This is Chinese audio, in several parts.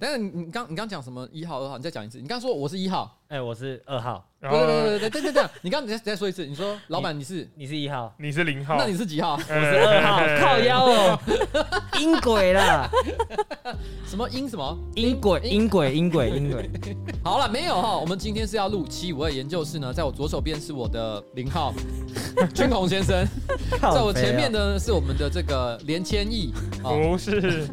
但是你你刚你刚讲什么一号二号你再讲一次。你刚说我是一号。哎我是二号。对对对对对对对你刚你再说一次你说老板你是你是一号你是零号那你是几号我是二号靠腰哦阴鬼了什么阴什么阴鬼阴鬼阴鬼阴鬼好了没有哈我们今天是要录七五二研究室呢在我左手边是我的零号君宏先生在我前面的是我们的这个连千亿不是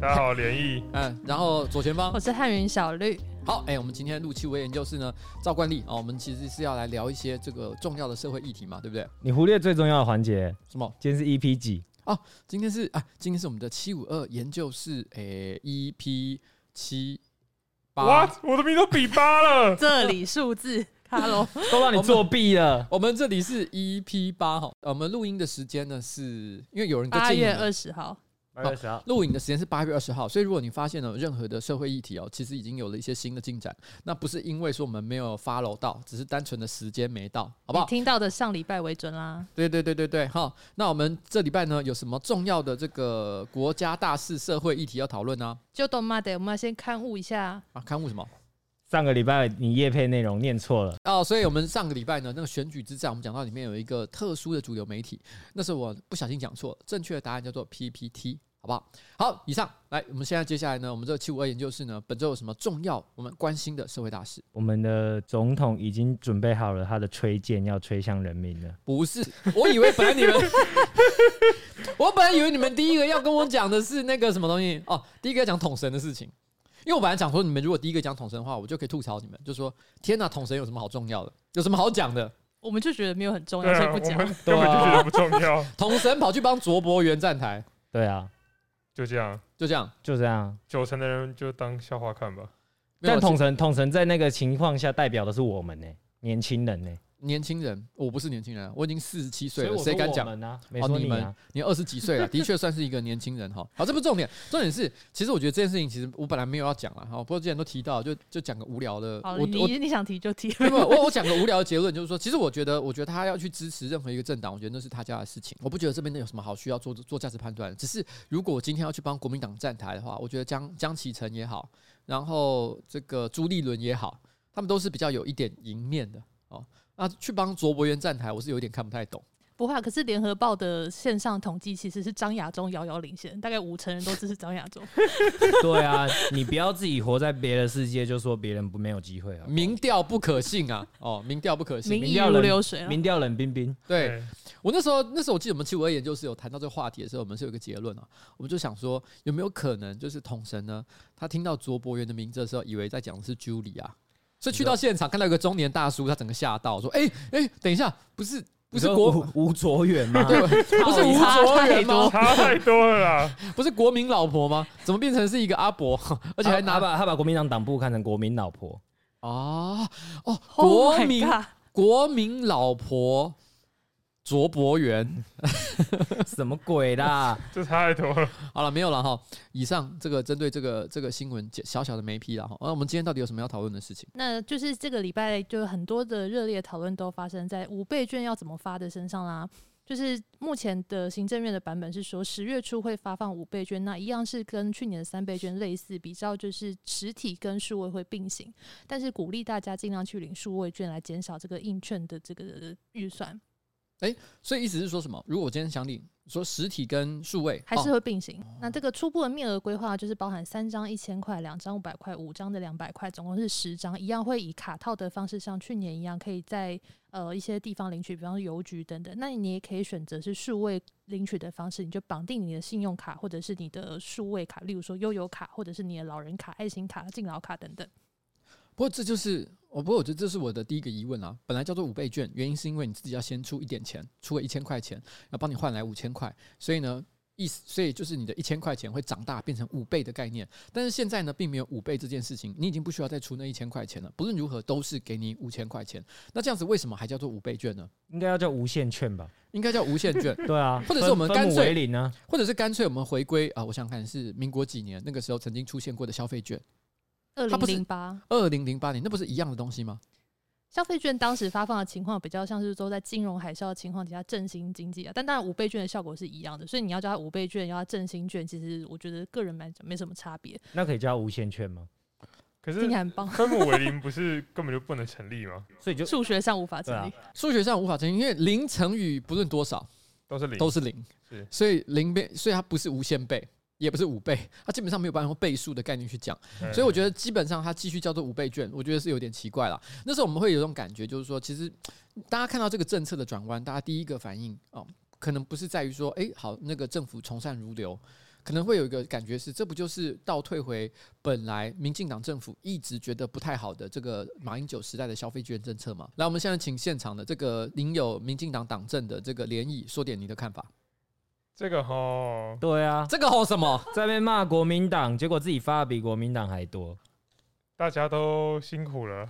大家好，连毅。嗯，然后左前方，我是汉云小绿。好，哎、欸，我们今天录七五二研究室呢，照惯例啊，我们其实是要来聊一些这个重要的社会议题嘛，对不对？你忽略最重要的环节，什么？今天是 EP 几？哦，今天是啊，今天是我们的七五二研究室，哎、欸，EP 七八。哇，我的名都比八了。这里数字，Hello，都让你作弊了我。我们这里是 EP 八号，我们录音的时间呢，是因为有人八月二十号。好，录影的时间是八月二十号，所以如果你发现了任何的社会议题哦，其实已经有了一些新的进展，那不是因为说我们没有 follow 到，只是单纯的时间没到，好不好？听到的上礼拜为准啦。对对对对对，好，那我们这礼拜呢有什么重要的这个国家大事、社会议题要讨论呢？就懂吗？得我们要先勘误一下啊，勘误什么？上个礼拜你叶配内容念错了哦，所以我们上个礼拜呢，那个选举之战，我们讲到里面有一个特殊的主流媒体，那是我不小心讲错了，正确的答案叫做 PPT。好不好？好，以上来，我们现在接下来呢，我们这个七五二研究室呢，本周有什么重要我们关心的社会大事？我们的总统已经准备好了他的吹剑，要吹向人民了。不是，我以为本来你们，我本来以为你们第一个要跟我讲的是那个什么东西哦，第一个要讲统神的事情，因为我本来讲说你们如果第一个讲统神的话，我就可以吐槽你们，就说天哪，统神有什么好重要的？有什么好讲的？我们就觉得没有很重要，所以不讲。根本就觉得不重要。统神跑去帮卓博源站台，对啊。就这样，就这样，就这样。九成的人就当笑话看吧。但统神，统神在那个情况下代表的是我们呢，年轻人呢。年轻人，我不是年轻人，我已经四十七岁了，谁敢讲？没说你们，你二十几岁了，的确算是一个年轻人哈。好，这不是重点，重点是，其实我觉得这件事情，其实我本来没有要讲了哈。不过既然都提到，就就讲个无聊的。我，你你想提就提。没有，我我讲个无聊的结论，就是说，其实我觉得，我觉得他要去支持任何一个政党，我觉得那是他家的事情。我不觉得这边有什么好需要做做价值判断。只是如果我今天要去帮国民党站台的话，我觉得江江启臣也好，然后这个朱立伦也好，他们都是比较有一点赢面的哦。啊，去帮卓博源站台，我是有点看不太懂。不会，可是联合报的线上统计其实是张亚中遥遥领先，大概五成人都支持张亚中。对啊，你不要自己活在别的世界，就说别人不没有机会啊。民调不可信啊！哦，民调不可信，民意如流水，民调冷冰冰。对，我那时候，那时候我记得我们七五二研究室有谈到这个话题的时候，我们是有一个结论啊，我们就想说，有没有可能就是统神呢？他听到卓博源的名字的时候，以为在讲的是 Julie 啊。所以去到现场看到一个中年大叔，他整个吓到，说：“哎、欸、哎、欸，等一下，不是不是国吴卓远吗？对，不是吴卓远吗？差太多了啦，不是国民老婆吗？怎么变成是一个阿伯？而且还拿把他把国民党党部看成国民老婆啊？哦，国民、oh、国民老婆。”卓博元，什么鬼啦？这太多了。好了，没有了哈。以上这个针对这个这个新闻小小的没批了哈。那我们今天到底有什么要讨论的事情？那就是这个礼拜就很多的热烈讨论都发生在五倍券要怎么发的身上啦。就是目前的行政院的版本是说十月初会发放五倍券，那一样是跟去年的三倍券类似，比较就是实体跟数位会并行，但是鼓励大家尽量去领数位券来减少这个印券的这个预算。哎，所以意思是说什么？如果我今天想领，说实体跟数位还是会并行。哦、那这个初步的面额规划就是包含三张一千块、两张五百块、五张的两百块，总共是十张，一样会以卡套的方式，像去年一样，可以在呃一些地方领取，比方说邮局等等。那你也可以选择是数位领取的方式，你就绑定你的信用卡或者是你的数位卡，例如说悠游卡或者是你的老人卡、爱心卡、敬老卡等等。不过这就是，我不过我觉得这是我的第一个疑问啊。本来叫做五倍券，原因是因为你自己要先出一点钱，出了一千块钱，要帮你换来五千块，所以呢，意思所以就是你的一千块钱会长大变成五倍的概念。但是现在呢，并没有五倍这件事情，你已经不需要再出那一千块钱了。不论如何，都是给你五千块钱。那这样子为什么还叫做五倍券呢？应该要叫无限券吧？应该叫无限券。对啊，或者是我们干脆？或者是干脆我们回归啊？我想想看是民国几年那个时候曾经出现过的消费券。二零零八，二零零八年，那不是一样的东西吗？消费券当时发放的情况比较像是说在金融海啸的情况底下振兴经济啊，但当然五倍券的效果是一样的，所以你要叫它五倍券，要它振兴券，其实我觉得个人来讲没什么差别。那可以叫无限券吗？可是听起来很棒，分母为零不是根本就不能成立吗？所以就数学上无法成立。数、啊、学上无法成立，因为零乘以不论多少都是零，都是零，是所以零倍，所以它不是无限倍，也不是五倍，它基本上没有办法用倍数的概念去讲。所以我觉得基本上它继续叫做五倍券，我觉得是有点奇怪了。那时候我们会有一种感觉，就是说，其实大家看到这个政策的转弯，大家第一个反应哦，可能不是在于说，哎、欸，好，那个政府从善如流。可能会有一个感觉是，这不就是倒退回本来民进党政府一直觉得不太好的这个马英九时代的消费券政策吗？来，我们现在请现场的这个领有民进党党政的这个联谊说点你的看法。这个吼，对啊，这个吼什么？在那边骂国民党，结果自己发的比国民党还多。大家都辛苦了。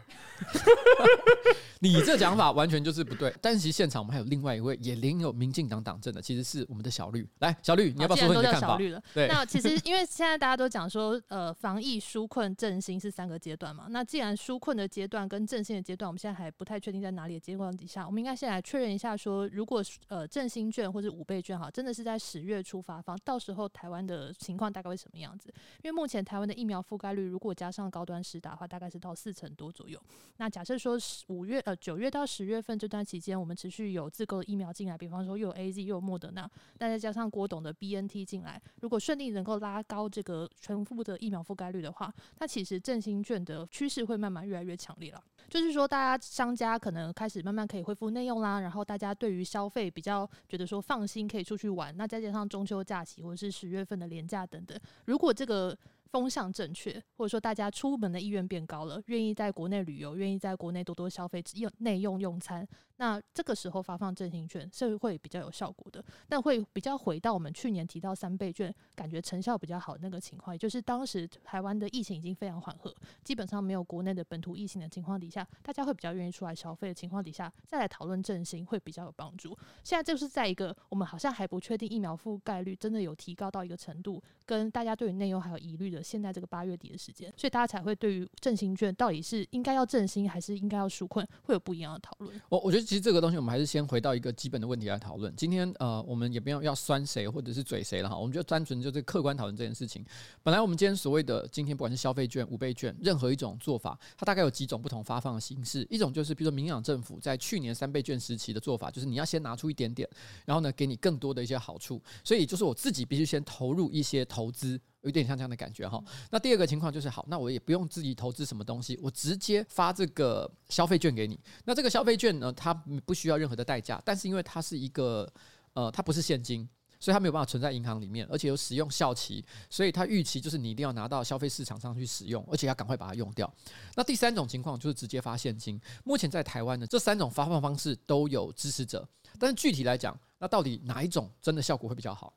你这讲法完全就是不对。但是其实现场我们还有另外一位也领有民进党党政的，其实是我们的小绿。来，小绿，你要不要说说你的看法？小绿了。对。那其实因为现在大家都讲说，呃，防疫、纾困、振兴是三个阶段嘛。那既然纾困的阶段跟振兴的阶段，我们现在还不太确定在哪里的阶段底下，我们应该先来确认一下说，说如果呃振兴券或者五倍券哈，真的是在十月初发放，到时候台湾的情况大概会什么样子？因为目前台湾的疫苗覆盖率，如果加上高端打的话，大概是到四成多左右。那假设说五月呃九月到十月份这段期间，我们持续有自购疫苗进来，比方说又有 AZ 又有莫德纳，那再加上郭董的 BNT 进来，如果顺利能够拉高这个全部的疫苗覆盖率的话，那其实振兴券的趋势会慢慢越来越强烈了。就是说，大家商家可能开始慢慢可以恢复内用啦，然后大家对于消费比较觉得说放心，可以出去玩。那再加上中秋假期或者是十月份的连假等等，如果这个风向正确，或者说大家出门的意愿变高了，愿意在国内旅游，愿意在国内多多消费，用内用用餐。那这个时候发放振兴券是会比较有效果的，但会比较回到我们去年提到三倍券，感觉成效比较好的那个情况，也就是当时台湾的疫情已经非常缓和，基本上没有国内的本土疫情的情况底下，大家会比较愿意出来消费的情况底下，再来讨论振兴会比较有帮助。现在就是在一个我们好像还不确定疫苗覆盖率真的有提高到一个程度，跟大家对于内容还有疑虑的，现在这个八月底的时间，所以大家才会对于振兴券到底是应该要振兴还是应该要纾困，会有不一样的讨论。我我觉得。其实这个东西，我们还是先回到一个基本的问题来讨论。今天呃，我们也不要要酸谁或者是嘴谁了哈，我们就单纯就是客观讨论这件事情。本来我们今天所谓的今天不管是消费券、五倍券，任何一种做法，它大概有几种不同发放的形式。一种就是比如说民养政府在去年三倍券时期的做法，就是你要先拿出一点点，然后呢给你更多的一些好处。所以就是我自己必须先投入一些投资。有点像这样的感觉哈。那第二个情况就是好，那我也不用自己投资什么东西，我直接发这个消费券给你。那这个消费券呢，它不需要任何的代价，但是因为它是一个呃，它不是现金，所以它没有办法存在银行里面，而且有使用效期，所以它预期就是你一定要拿到消费市场上去使用，而且要赶快把它用掉。那第三种情况就是直接发现金。目前在台湾呢，这三种发放方式都有支持者，但是具体来讲，那到底哪一种真的效果会比较好？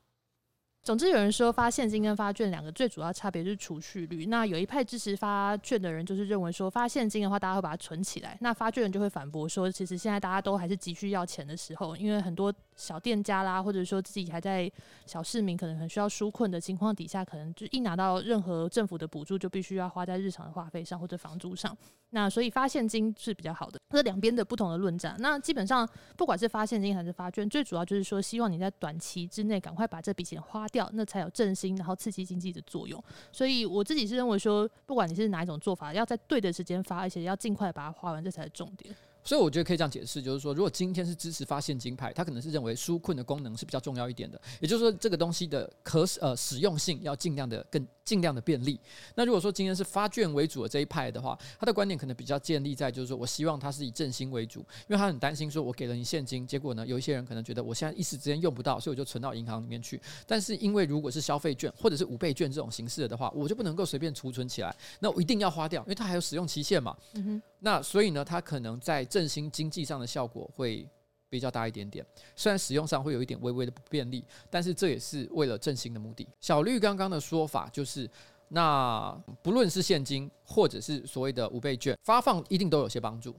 总之，有人说发现金跟发券两个最主要差别就是储蓄率。那有一派支持发券的人，就是认为说发现金的话，大家会把它存起来；那发券人就会反驳说，其实现在大家都还是急需要钱的时候，因为很多小店家啦，或者说自己还在小市民可能很需要纾困的情况底下，可能就一拿到任何政府的补助，就必须要花在日常的花费上或者房租上。那所以发现金是比较好的。这两边的不同的论战，那基本上不管是发现金还是发券，最主要就是说希望你在短期之内赶快把这笔钱花掉，那才有振兴，然后刺激经济的作用。所以我自己是认为说，不管你是哪一种做法，要在对的时间发，而且要尽快把它花完，这才是重点。所以我觉得可以这样解释，就是说，如果今天是支持发现金派，他可能是认为纾困的功能是比较重要一点的，也就是说，这个东西的可呃使用性要尽量的更尽量的便利。那如果说今天是发券为主的这一派的话，他的观点可能比较建立在就是说我希望他是以振兴为主，因为他很担心说我给了你现金，结果呢有一些人可能觉得我现在一时之间用不到，所以我就存到银行里面去。但是因为如果是消费券或者是五倍券这种形式的话，我就不能够随便储存起来，那我一定要花掉，因为它还有使用期限嘛。嗯。那所以呢，它可能在振兴经济上的效果会比较大一点点。虽然使用上会有一点微微的不便利，但是这也是为了振兴的目的。小绿刚刚的说法就是，那不论是现金或者是所谓的五倍券发放，一定都有些帮助。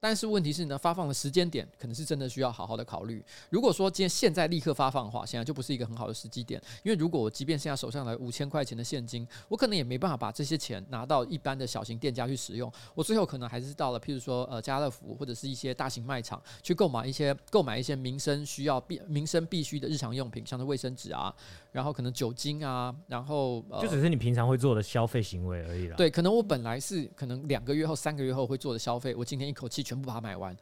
但是问题是呢，发放的时间点可能是真的需要好好的考虑。如果说今天现在立刻发放的话，现在就不是一个很好的时机点。因为如果我即便现在手上来五千块钱的现金，我可能也没办法把这些钱拿到一般的小型店家去使用。我最后可能还是到了，譬如说呃家乐福或者是一些大型卖场去购买一些购买一些民生需要必民生必须的日常用品，像是卫生纸啊，然后可能酒精啊，然后、呃、就只是你平常会做的消费行为而已啦。对，可能我本来是可能两个月后、三个月后会做的消费，我今天一口气。全部把它买完，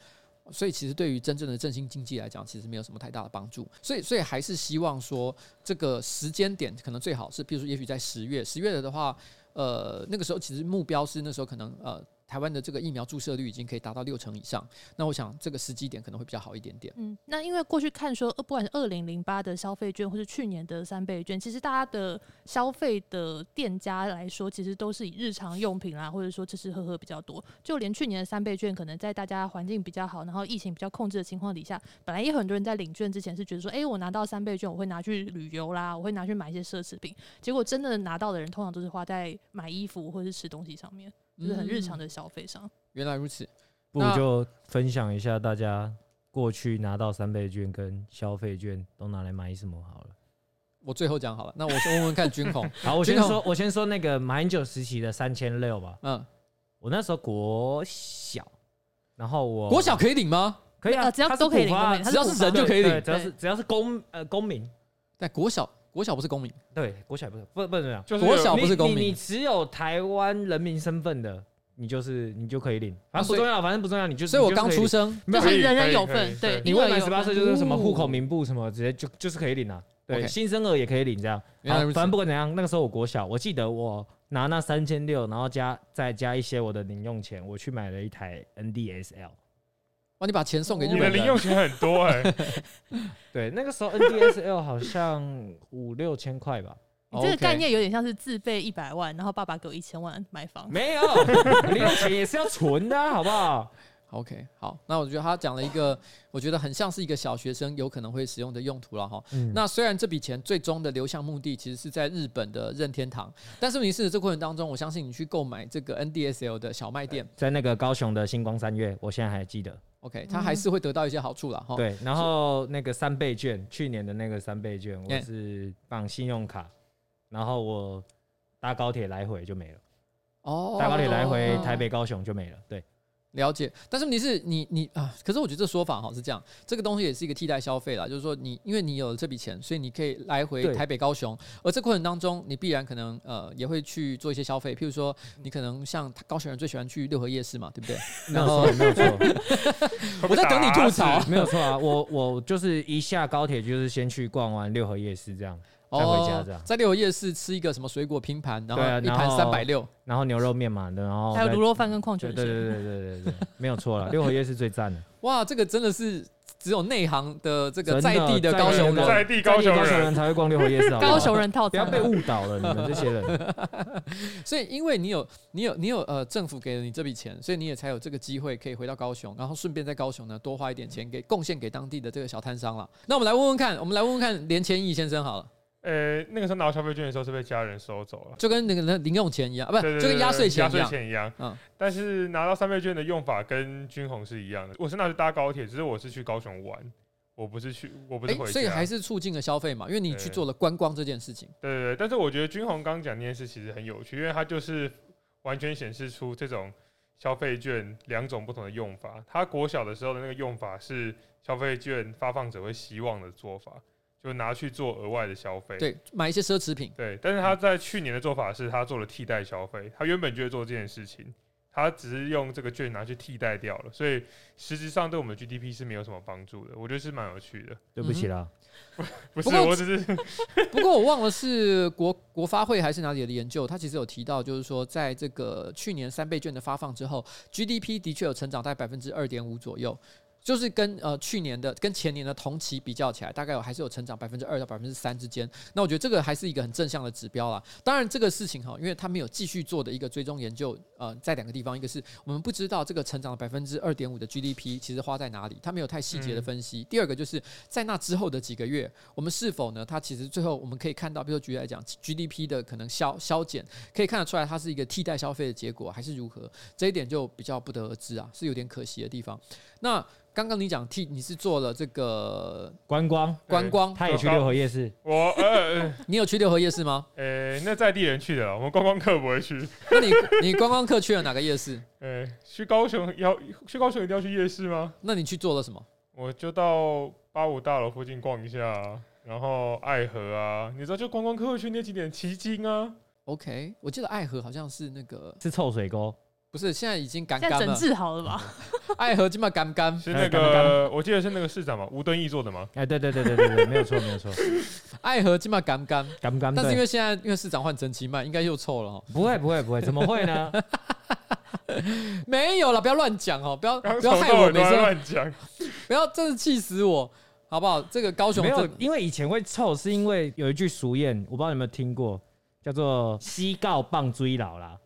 所以其实对于真正的振兴经济来讲，其实没有什么太大的帮助。所以，所以还是希望说，这个时间点可能最好是，比如说，也许在十月，十月的话，呃，那个时候其实目标是那时候可能呃。台湾的这个疫苗注射率已经可以达到六成以上，那我想这个时机点可能会比较好一点点。嗯，那因为过去看说，不管是二零零八的消费券，或是去年的三倍券，其实大家的消费的店家来说，其实都是以日常用品啦，或者说吃吃喝喝比较多。就连去年的三倍券，可能在大家环境比较好，然后疫情比较控制的情况底下，本来也很多人在领券之前是觉得说，哎，我拿到三倍券，我会拿去旅游啦，我会拿去买一些奢侈品。结果真的拿到的人，通常都是花在买衣服或者是吃东西上面。就是很日常的消费上、嗯，原来如此，不如就分享一下大家过去拿到三倍券跟消费券都拿来买什么好了。我最后讲好了，那我先问问看军红。好，我先说，我先说那个马英九时期的三千六吧。嗯，我那时候国小，然后我国小可以领吗？可以啊，只要都可以领，只要是人就可以领，只要是只要是公呃公民。在国小。国小不是公民，对，国小不是，不不是这样，就是国小不是公民，你，你，你只有台湾人民身份的，你就是你就可以领，反正不重要，反正不重要，你就所以我刚出生，就是人人有份，对，你未满十八岁就是什么户口名？簿什么，直接就就是可以领啊，对，okay. 新生儿也可以领这样，反正不管怎样，那个时候我国小，我记得我拿那三千六，然后加再加一些我的零用钱，我去买了一台 NDSL。哇！你把钱送给日本人，你的零用钱很多哎、欸。对，那个时候 NDSL 好像五六千块吧。你这个概念有点像是自备一百万，然后爸爸给我一千万买房。没有，零用钱也是要存的，好不好？OK，好，那我觉得他讲了一个，我觉得很像是一个小学生有可能会使用的用途了哈。嗯。那虽然这笔钱最终的流向目的其实是在日本的任天堂，但是问题是这过程当中，我相信你去购买这个 NDSL 的小卖店，在那个高雄的星光三月，我现在还记得。OK，他还是会得到一些好处了哈。对，然后那个三倍券，去年的那个三倍券，我是绑信用卡，然后我搭高铁来回就没了。哦，搭高铁来回台北高雄就没了。对。了解，但是问题是你你啊，可是我觉得这说法哈是这样，这个东西也是一个替代消费啦，就是说你因为你有了这笔钱，所以你可以来回台北高雄，而这过程当中你必然可能呃也会去做一些消费，譬如说你可能像高雄人最喜欢去六合夜市嘛，对不对？没有错，没有错，我在等你吐槽，没有错啊，我我就是一下高铁就是先去逛完六合夜市这样。再回家这样，在六合夜市吃一个什么水果拼盘，然后一盘三百六，然后牛肉面嘛，然后还有卤肉饭跟矿泉水，对对对对对对，没有错了，六合夜市最赞的。哇，这个真的是只有内行的这个在地的高雄人，在地高雄人才会逛六合夜市，高雄人套餐，不要被误导了，你们这些人。所以，因为你有你有你有呃政府给了你这笔钱，所以你也才有这个机会可以回到高雄，然后顺便在高雄呢多花一点钱给贡献给当地的这个小摊商了。那我们来问问看，我们来问问看连千亿先生好了。呃，那个时候拿到消费券的时候是被家人收走了，就跟那个那零用钱一样啊，不，就跟压岁钱压岁钱一样。嗯，但是拿到三倍券的用法跟军红是一样的。我是拿去搭高铁，只是我是去高雄玩，我不是去，我不是回家。所以还是促进了消费嘛，因为你去做了观光这件事情。对对对，但是我觉得军红刚讲那件事其实很有趣，因为它就是完全显示出这种消费券两种不同的用法。他国小的时候的那个用法是消费券发放者会希望的做法。就拿去做额外的消费，对，买一些奢侈品，对。但是他在去年的做法是他做了替代消费，他原本就会做这件事情，他只是用这个券拿去替代掉了，所以实质上对我们的 GDP 是没有什么帮助的。我觉得是蛮有趣的。对不起啦，嗯、不 是，我只是 不过我忘了是国国发会还是哪里的研究，他其实有提到，就是说在这个去年三倍券的发放之后，GDP 的确有成长在百分之二点五左右。就是跟呃去年的跟前年的同期比较起来，大概有还是有成长百分之二到百分之三之间。那我觉得这个还是一个很正向的指标啦。当然这个事情哈，因为他没有继续做的一个追踪研究，呃，在两个地方，一个是我们不知道这个成长的百分之二点五的 GDP 其实花在哪里，他没有太细节的分析。嗯、第二个就是在那之后的几个月，我们是否呢？它其实最后我们可以看到，比如说举例来讲，GDP 的可能消消减，可以看得出来它是一个替代消费的结果，还是如何？这一点就比较不得而知啊，是有点可惜的地方。那刚刚你讲替你是做了这个观光观光，他也去六合夜市。我呃，你有去六合夜市吗？呃，那在地人去的，我们观光客不会去。那你你观光客去了哪个夜市？呃，去高雄要去高雄一定要去夜市吗？那你去做了什么？我就到八五大楼附近逛一下，然后爱河啊，你知道就观光客会去那几点奇经啊。OK，我记得爱河好像是那个是臭水沟。不是，现在已经干干了。整治好了吧？爱河基本上干干。是那个，我记得是那个市长嘛，吴敦义做的吗？哎，对对对对对对，没有错没有错。爱河基本上干干干干，但是因为现在因为市长换陈其迈，应该又臭了。不会不会不会，怎么会呢？没有了，不要乱讲哦，不要不要害我，没事乱讲，不要真是气死我，好不好？这个高雄没有，因为以前会臭，是因为有一句俗谚，我不知道你有没有听过，叫做“西告棒追老”啦。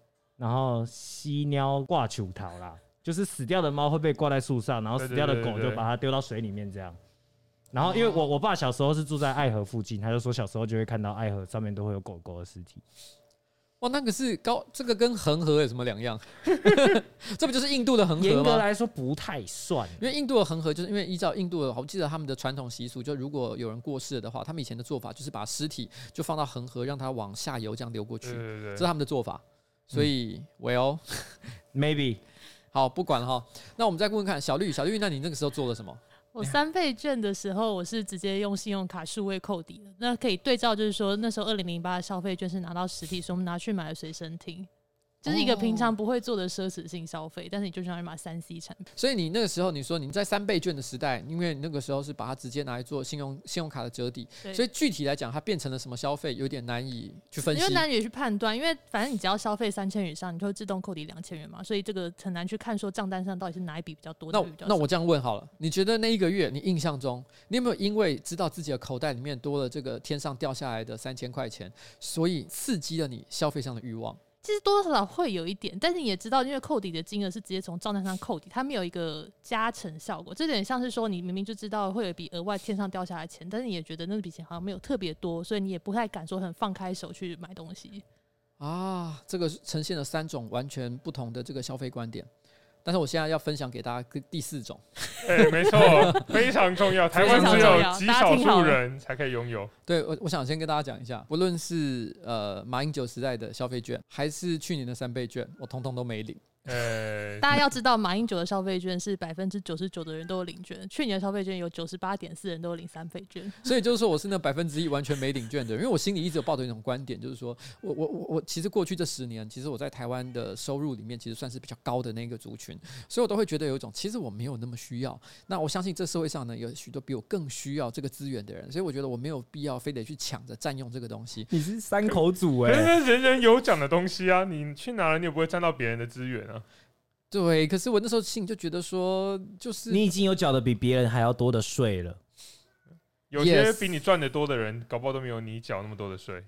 然后犀鸟挂球桃啦，就是死掉的猫会被挂在树上，然后死掉的狗就把它丢到水里面这样。然后因为我我爸小时候是住在爱河附近，他就说小时候就会看到爱河上面都会有狗狗的尸体。哇，那个是高，这个跟恒河有什么两样？这不就是印度的恒河吗？严格来说不太算，因为印度的恒河就是因为依照印度的，我记得他们的传统习俗，就如果有人过世了的话，他们以前的做法就是把尸体就放到恒河，让它往下游这样流过去，这是他们的做法。所以，Well，maybe，好，不管了哈。那我们再问问看，小绿，小绿，那你那个时候做了什么？我三倍券的时候，我是直接用信用卡数位扣抵的。那可以对照，就是说那时候二零零八的消费券是拿到实体，所以我们拿去买了随身听。就是一个平常不会做的奢侈性消费，但是你就想要买三 C 产品。所以你那个时候你说你在三倍券的时代，因为那个时候是把它直接拿来做信用信用卡的折抵，所以具体来讲，它变成了什么消费，有点难以去分析，因为难以去判断，因为反正你只要消费三千元以上，你就会自动扣抵两千元嘛，所以这个很难去看说账单上到底是哪一笔比较多。那那我这样问好了，你觉得那一个月你印象中，你有没有因为知道自己的口袋里面多了这个天上掉下来的三千块钱，所以刺激了你消费上的欲望？其实多多少少会有一点，但是你也知道，因为扣抵的金额是直接从账单上扣抵，它没有一个加成效果。这点像是说，你明明就知道会有笔额外天上掉下来钱，但是你也觉得那笔钱好像没有特别多，所以你也不太敢说很放开手去买东西。啊，这个呈现了三种完全不同的这个消费观点。但是我现在要分享给大家第四种，哎，没错，非常重要，台湾只有极少数人才可以拥有。对，我我想先跟大家讲一下，不论是呃马英九时代的消费券，还是去年的三倍券，我通通都没领。呃，大家要知道，马英九的消费券是百分之九十九的人都有领券，去年的消费券有九十八点四人都有领三倍券，所以就是说我是那百分之一完全没领券的人，因为我心里一直有抱着一种观点，就是说我我我我其实过去这十年，其实我在台湾的收入里面其实算是比较高的那个族群，所以我都会觉得有一种其实我没有那么需要。那我相信这社会上呢有许多比我更需要这个资源的人，所以我觉得我没有必要非得去抢着占用这个东西。你是三口组哎、欸，人人有奖的东西啊，你去哪了你也不会占到别人的资源啊。对，可是我那时候心里就觉得说，就是你已经有缴的比别人还要多的税了。有些比你赚的多的人，搞不好都没有你缴那么多的税。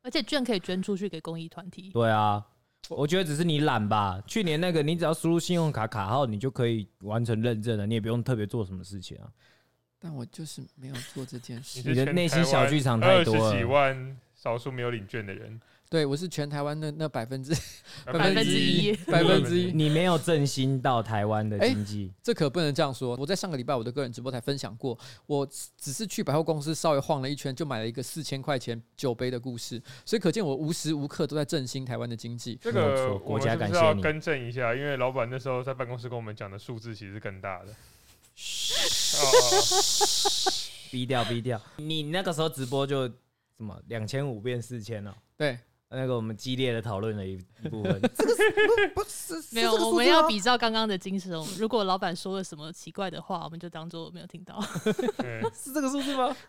而且券可以捐出去给公益团体。对啊，我觉得只是你懒吧。去年那个，你只要输入信用卡卡号，你就可以完成认证了，你也不用特别做什么事情啊。但我就是没有做这件事。你的内心小剧场太多了。二十几万少数没有领券的人。对，我是全台湾的那百分之 百分之一，百分之一。你没有振兴到台湾的经济，这可不能这样说。我在上个礼拜我的个人直播台分享过，我只是去百货公司稍微晃了一圈，就买了一个四千块钱酒杯的故事。所以可见我无时无刻都在振兴台湾的经济。这个国家感谢你。要更正一下，因为老板那时候在办公室跟我们讲的数字其实更大的。逼掉逼掉，你那个时候直播就什么两千五变四千了？对。那个我们激烈的讨论了一一部分，这个不是没有，我们要比照刚刚的精神。如果老板说了什么奇怪的话，我们就当做没有听到。是这个数字吗？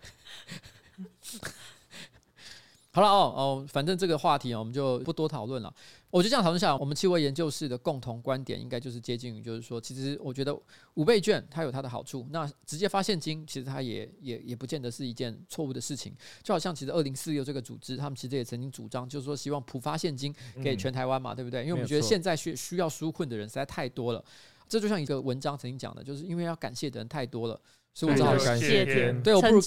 好了哦哦，反正这个话题啊，我们就不多讨论了。我就这样讨论下来，我们七位研究室的共同观点应该就是接近于，就是说，其实我觉得五倍券它有它的好处，那直接发现金其实它也也也不见得是一件错误的事情。就好像其实二零四六这个组织，他们其实也曾经主张，就是说希望普发现金给全台湾嘛，对不对？因为我们觉得现在需需要纾困的人实在太多了。这就像一个文章曾经讲的，就是因为要感谢的人太多了。所以我只好感谢天，对，我不如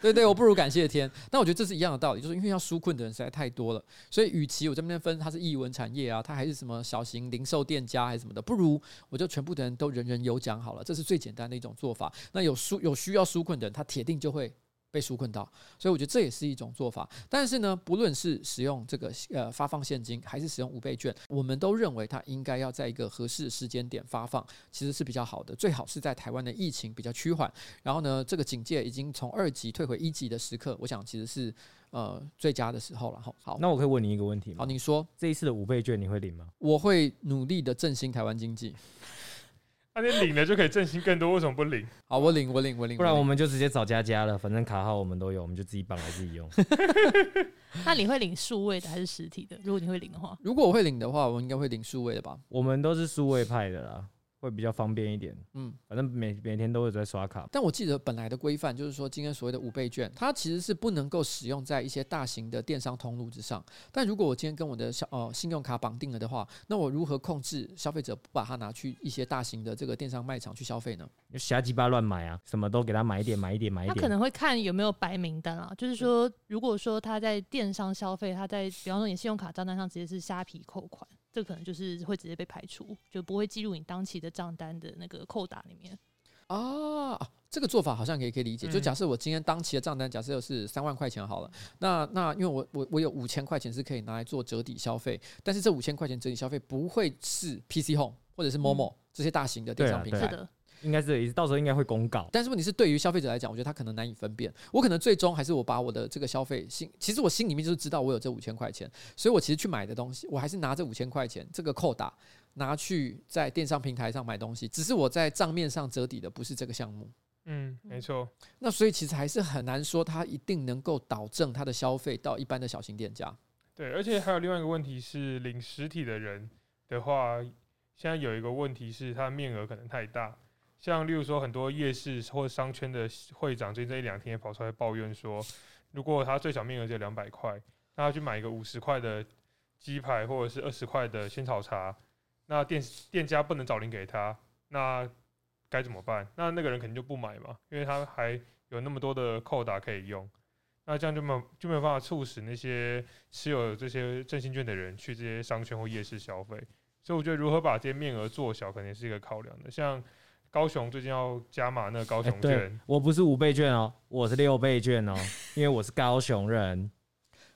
对对，我不如感谢天。但我觉得这是一样的道理，就是因为要纾困的人实在太多了，所以与其我这边分他是艺文产业啊，他还是什么小型零售店家还是什么的，不如我就全部的人都人人有奖好了，这是最简单的一种做法。那有纾有需要纾困的人，他铁定就会。被纾困到，所以我觉得这也是一种做法。但是呢，不论是使用这个呃发放现金，还是使用五倍券，我们都认为它应该要在一个合适的时间点发放，其实是比较好的。最好是在台湾的疫情比较趋缓，然后呢，这个警戒已经从二级退回一级的时刻，我想其实是呃最佳的时候了。好，那我可以问你一个问题吗？好，你说这一次的五倍券你会领吗？我会努力的振兴台湾经济。那你领了就可以振兴更多，为什么不领？好，我领，我领，我领。不然我们就直接找佳佳了，反正卡号我们都有，我们就自己绑来自己用。那你会领数位的还是实体的？如果你会领的话，如果我会领的话，我应该会领数位的吧？我们都是数位派的啦。会比较方便一点，嗯，反正每每天都有在刷卡。但我记得本来的规范就是说，今天所谓的五倍券，它其实是不能够使用在一些大型的电商通路之上。但如果我今天跟我的小呃信用卡绑定了的话，那我如何控制消费者不把它拿去一些大型的这个电商卖场去消费呢？瞎鸡巴乱买啊，什么都给他买一点，买一点，买一点。他可能会看有没有白名单啊，就是说，如果说他在电商消费，他在比方说你信用卡账单上直接是虾皮扣款。这可能就是会直接被排除，就不会记录你当期的账单的那个扣打里面啊。这个做法好像也可以理解。就假设我今天当期的账单，假设是三万块钱好了，那那因为我我我有五千块钱是可以拿来做折抵消费，但是这五千块钱折抵消费不会是 PC Home 或者是 Momo 这些大型的电商平台。是的。应该是这个意思，到时候应该会公告。但是问题是，对于消费者来讲，我觉得他可能难以分辨。我可能最终还是我把我的这个消费心，其实我心里面就是知道我有这五千块钱，所以我其实去买的东西，我还是拿这五千块钱这个扣打拿去在电商平台上买东西，只是我在账面上折抵的不是这个项目。嗯，没错。那所以其实还是很难说它一定能够导正它的消费到一般的小型店家。对，而且还有另外一个问题是，领实体的人的话，现在有一个问题是，它的面额可能太大。像例如说，很多夜市或者商圈的会长，最近这一两天也跑出来抱怨说，如果他最小面额只有两百块，那他去买一个五十块的鸡排或者是二十块的仙草茶，那店店家不能找零给他，那该怎么办？那那个人肯定就不买嘛，因为他还有那么多的扣打可以用，那这样就没有就没有办法促使那些持有这些振兴券的人去这些商圈或夜市消费。所以我觉得如何把这些面额做小，肯定是一个考量的，像。高雄最近要加码那个高雄券，欸、我不是五倍券哦，我是六倍券哦，因为我是高雄人，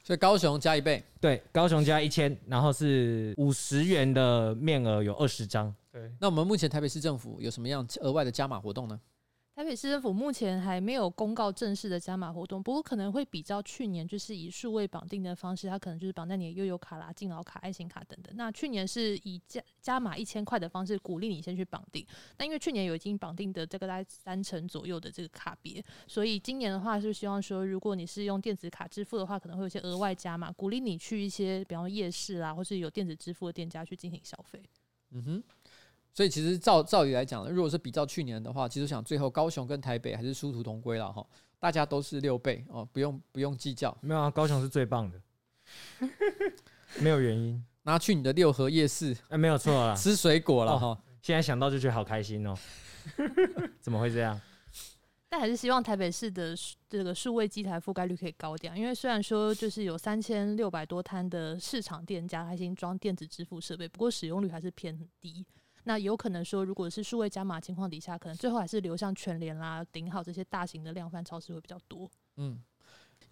所以高雄加一倍，对，高雄加一千，然后是五十元的面额有二十张，对，那我们目前台北市政府有什么样额外的加码活动呢？台北市政府目前还没有公告正式的加码活动，不过可能会比较去年，就是以数位绑定的方式，它可能就是绑在你的悠游卡啦、敬老卡、爱心卡等等。那去年是以加加码一千块的方式鼓励你先去绑定，那因为去年有已经绑定的这个大概三成左右的这个卡别，所以今年的话是希望说，如果你是用电子卡支付的话，可能会有些额外加码，鼓励你去一些比方夜市啦，或是有电子支付的店家去进行消费。嗯哼。所以其实照照理来讲，如果是比较去年的话，其实想最后高雄跟台北还是殊途同归了哈，大家都是六倍哦，不用不用计较。没有啊，高雄是最棒的，没有原因。拿去你的六合夜市，哎，没有错啦，吃水果了哈、哦。现在想到就觉得好开心哦，怎么会这样？但还是希望台北市的这个数位机台覆盖率可以高点，因为虽然说就是有三千六百多摊的市场店家还行装电子支付设备，不过使用率还是偏低。那有可能说，如果是数位加码情况底下，可能最后还是流向全联啦、顶好这些大型的量贩超市会比较多。嗯，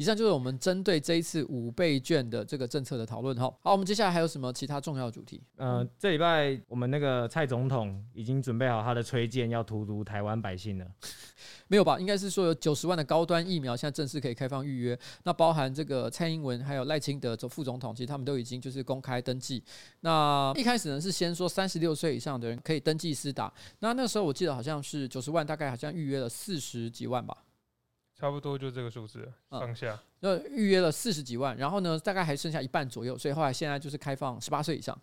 以上就是我们针对这一次五倍券的这个政策的讨论哈。好，我们接下来还有什么其他重要的主题？呃，这礼拜我们那个蔡总统已经准备好他的崔健要荼毒台湾百姓了。没有吧？应该是说有九十万的高端疫苗现在正式可以开放预约，那包含这个蔡英文还有赖清德这副总统，其实他们都已经就是公开登记。那一开始呢是先说三十六岁以上的人可以登记私打，那那时候我记得好像是九十万，大概好像预约了四十几万吧。差不多就这个数字上下。那预约了四十几万，然后呢，大概还剩下一半左右，所以后来现在就是开放十八岁以上。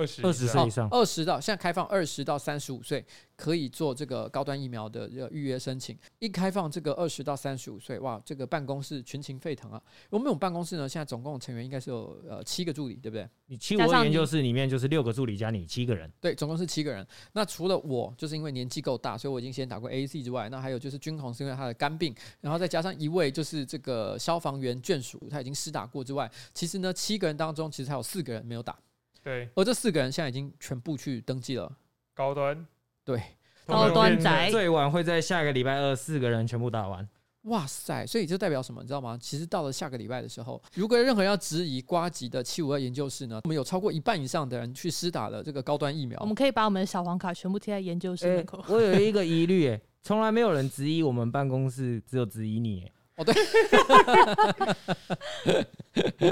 二十二十岁以上，二十到现在开放二十到三十五岁可以做这个高端疫苗的预约申请。一开放这个二十到三十五岁，哇，这个办公室群情沸腾啊！我们有办公室呢，现在总共成员应该是有呃七个助理，对不对？你七五二研究室里面就是六个助理加你七个人，对，总共是七个人。那除了我，就是因为年纪够大，所以我已经先打过 A C 之外，那还有就是军红是因为他的肝病，然后再加上一位就是这个消防员眷属，他已经施打过之外，其实呢七个人当中其实还有四个人没有打。对，而这四个人现在已经全部去登记了。高端，对，高端仔最晚会在下个礼拜二，四个人全部打完。哇塞！所以这代表什么？你知道吗？其实到了下个礼拜的时候，如果有任何人要质疑瓜吉的七五二研究室呢，我们有超过一半以上的人去施打了这个高端疫苗。我们可以把我们的小黄卡全部贴在研究室门口。欸、我有一个疑虑，哎，从来没有人质疑我们办公室，只有质疑你，哎。哦，对，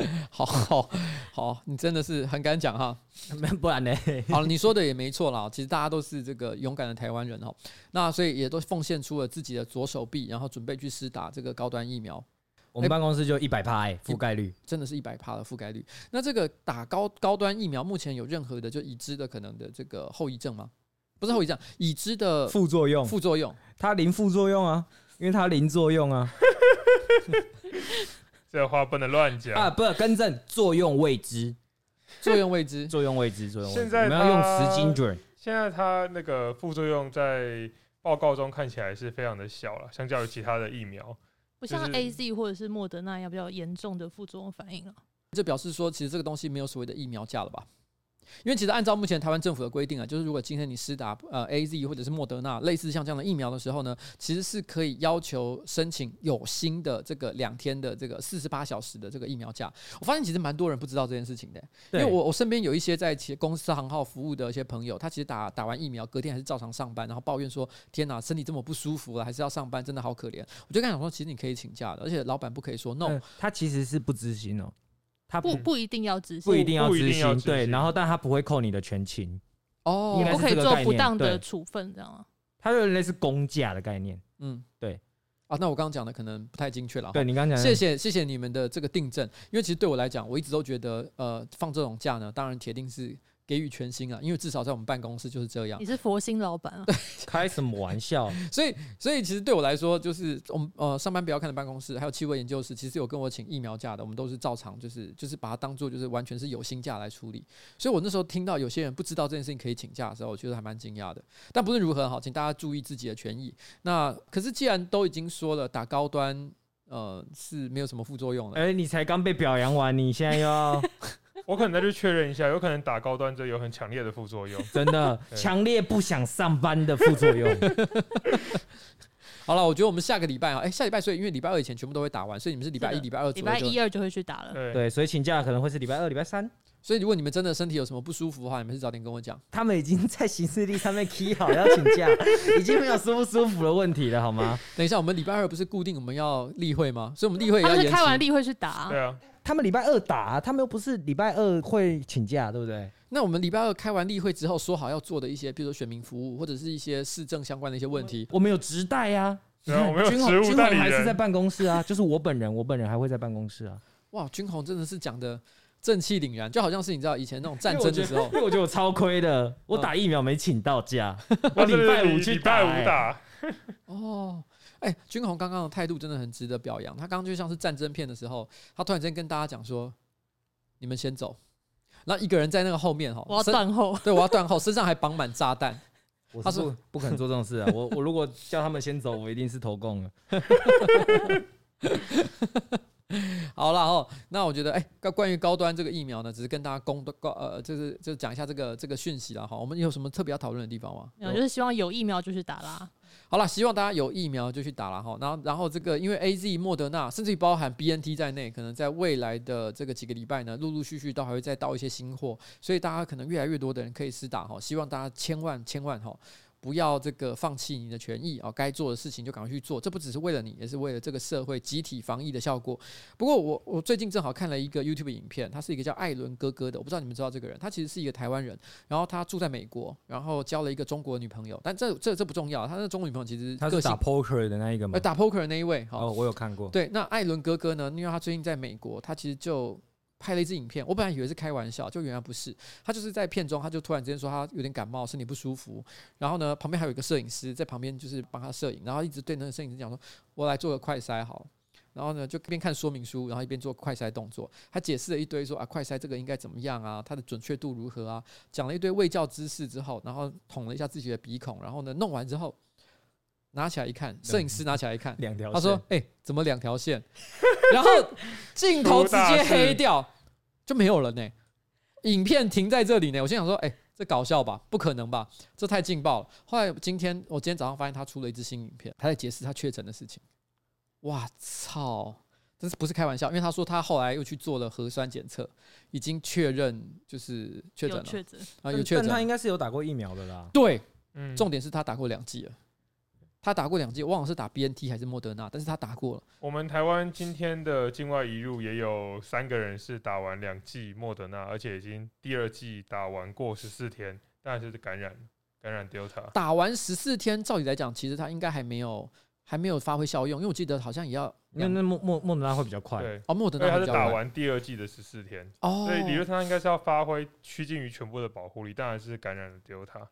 好好好，你真的是很敢讲哈，不然呢？好了，你说的也没错啦。其实大家都是这个勇敢的台湾人哈，那所以也都奉献出了自己的左手臂，然后准备去施打这个高端疫苗。我们办公室就一百趴哎，覆盖率真的是一百趴的覆盖率。那这个打高高端疫苗，目前有任何的就已知的可能的这个后遗症吗？不是后遗症，已知的副作用。副作用，它零副作用啊。因为它零作用啊，这话不能乱讲啊！不，更正，作用未知，作用未知，作用未知，作用未知。现在我们要用词精准。现在它那个副作用在报告中看起来是非常的小了，相较于其他的疫苗，不像 AZ 或者是莫德纳要比较严重的副作用反应了。这表示说，其实这个东西没有所谓的疫苗价了吧？因为其实按照目前台湾政府的规定啊，就是如果今天你施打呃 AZ 或者是莫德纳类似像这样的疫苗的时候呢，其实是可以要求申请有薪的这个两天的这个四十八小时的这个疫苗假。我发现其实蛮多人不知道这件事情的，因为我我身边有一些在其公司行号服务的一些朋友，他其实打打完疫苗隔天还是照常上班，然后抱怨说：天哪，身体这么不舒服了，还是要上班，真的好可怜。我就跟他讲说，其实你可以请假的，而且老板不可以说 no，嗯，他其实是不知心哦。他不不一定要执行，不一定要执行，对，然后但他不会扣你的全勤哦，不可以做不当的处分，这样啊？它有类似公假的概念，嗯，对。啊，那我刚刚讲的可能不太精确了。对你刚刚讲，谢谢谢谢你们的这个订正，因为其实对我来讲，我一直都觉得，呃，放这种假呢，当然铁定是。给予全薪啊，因为至少在我们办公室就是这样。你是佛心老板啊？对，开什么玩笑？所以，所以其实对我来说，就是我们呃上班不要看的办公室，还有气味研究室，其实有跟我请疫苗假的，我们都是照常，就是就是把它当做就是完全是有薪假来处理。所以我那时候听到有些人不知道这件事情可以请假的时候，我觉得还蛮惊讶的。但不论如何好，请大家注意自己的权益。那可是既然都已经说了打高端，呃是没有什么副作用的。哎、欸，你才刚被表扬完，你现在又要。我可能再去确认一下，有可能打高端这有很强烈的副作用，真的强烈不想上班的副作用。好了，我觉得我们下个礼拜啊，哎、欸，下礼拜所以因为礼拜二以前全部都会打完，所以你们是礼拜一、礼拜二、礼拜一二就会去打了。对，对，所以请假可能会是礼拜二、礼拜三。所以如果你们真的身体有什么不舒服的话，你们是早点跟我讲。他们已经在行事历上面 key 好要请假，已经没有舒不舒服的问题了，好吗？等一下，我们礼拜二不是固定我们要例会吗？所以我们例会也要延期。开完例会去打。对啊。他们礼拜二打、啊，他们又不是礼拜二会请假，对不对？那我们礼拜二开完例会之后，说好要做的一些，比如说选民服务或者是一些市政相关的一些问题，我们有直代呀。对啊，我们有军宏，君宏还是在办公室啊，就是我本人，我本人还会在办公室啊。哇，君宏真的是讲的正气凛然，就好像是你知道以前那种战争的时候，因为我觉得我超亏的，我打疫苗没请到假，我礼拜五去打、欸，礼拜五打。哦。哎、欸，君宏刚刚的态度真的很值得表扬。他刚刚就像是战争片的时候，他突然间跟大家讲说：“你们先走。”然后一个人在那个后面哈，我要断后，对，我要断后，身上还绑满炸弹。他说：“不可能做这种事啊！我我如果叫他们先走，我一定是投共了。”好了哦，那我觉得哎，关、欸、关于高端这个疫苗呢，只是跟大家公告呃，就是就是讲一下这个这个讯息了哈。我们有什么特别要讨论的地方吗？有，就是希望有疫苗就去打啦。好了，希望大家有疫苗就去打了哈。然后，然后这个因为 A Z、莫德纳，甚至于包含 B N T 在内，可能在未来的这个几个礼拜呢，陆陆续续都还会再到一些新货，所以大家可能越来越多的人可以试打哈。希望大家千万千万哈，不要这个放弃你的权益啊，该做的事情就赶快去做。这不只是为了你，也是为了这个社会集体防疫的效果。不过我我最近正好看了一个 YouTube 影片，他是一个叫艾伦哥哥的，我不知道你们知道这个人，他其实是一个台湾人，然后他住在美国，然后交了一个中国女朋友，但这这这不重要，他的中国女朋友其实他是打 poker 的那一个吗？打 poker 的那一位，哦，我有看过。对，那艾伦哥哥呢？因为他最近在美国，他其实就。拍了一支影片，我本来以为是开玩笑，就原来不是。他就是在片中，他就突然之间说他有点感冒，身体不舒服。然后呢，旁边还有一个摄影师在旁边，就是帮他摄影，然后一直对那个摄影师讲说：“我来做个快筛好。”然后呢，就一边看说明书，然后一边做快筛动作。他解释了一堆说：“啊，快筛这个应该怎么样啊？它的准确度如何啊？”讲了一堆卫教知识之后，然后捅了一下自己的鼻孔，然后呢，弄完之后拿起来一看，摄影师拿起来一看，两条，他说：“哎、欸，怎么两条线？” 然后镜头直接黑掉，就没有了呢。影片停在这里呢。我心想说：“哎，这搞笑吧？不可能吧？这太劲爆了。”后来今天我今天早上发现他出了一支新影片，他在解释他确诊的事情。哇操！这是不是开玩笑？因为他说他后来又去做了核酸检测，已经确认就是确诊了。确诊啊，有确诊。但他应该是有打过疫苗的啦。对，嗯，重点是他打过两剂了。他打过两剂，我忘了是打 BNT 还是莫德纳，但是他打过了。我们台湾今天的境外移入也有三个人是打完两剂莫德纳，而且已经第二剂打完过十四天，但是感染感染 Delta。打完十四天，照理来讲，其实他应该还没有还没有发挥效用，因为我记得好像也要，因为那莫莫莫德纳会比较快。对，哦，莫德纳他是打完第二剂的十四天，哦，所以理论上应该是要发挥趋近于全部的保护力，当然是感染了 Delta。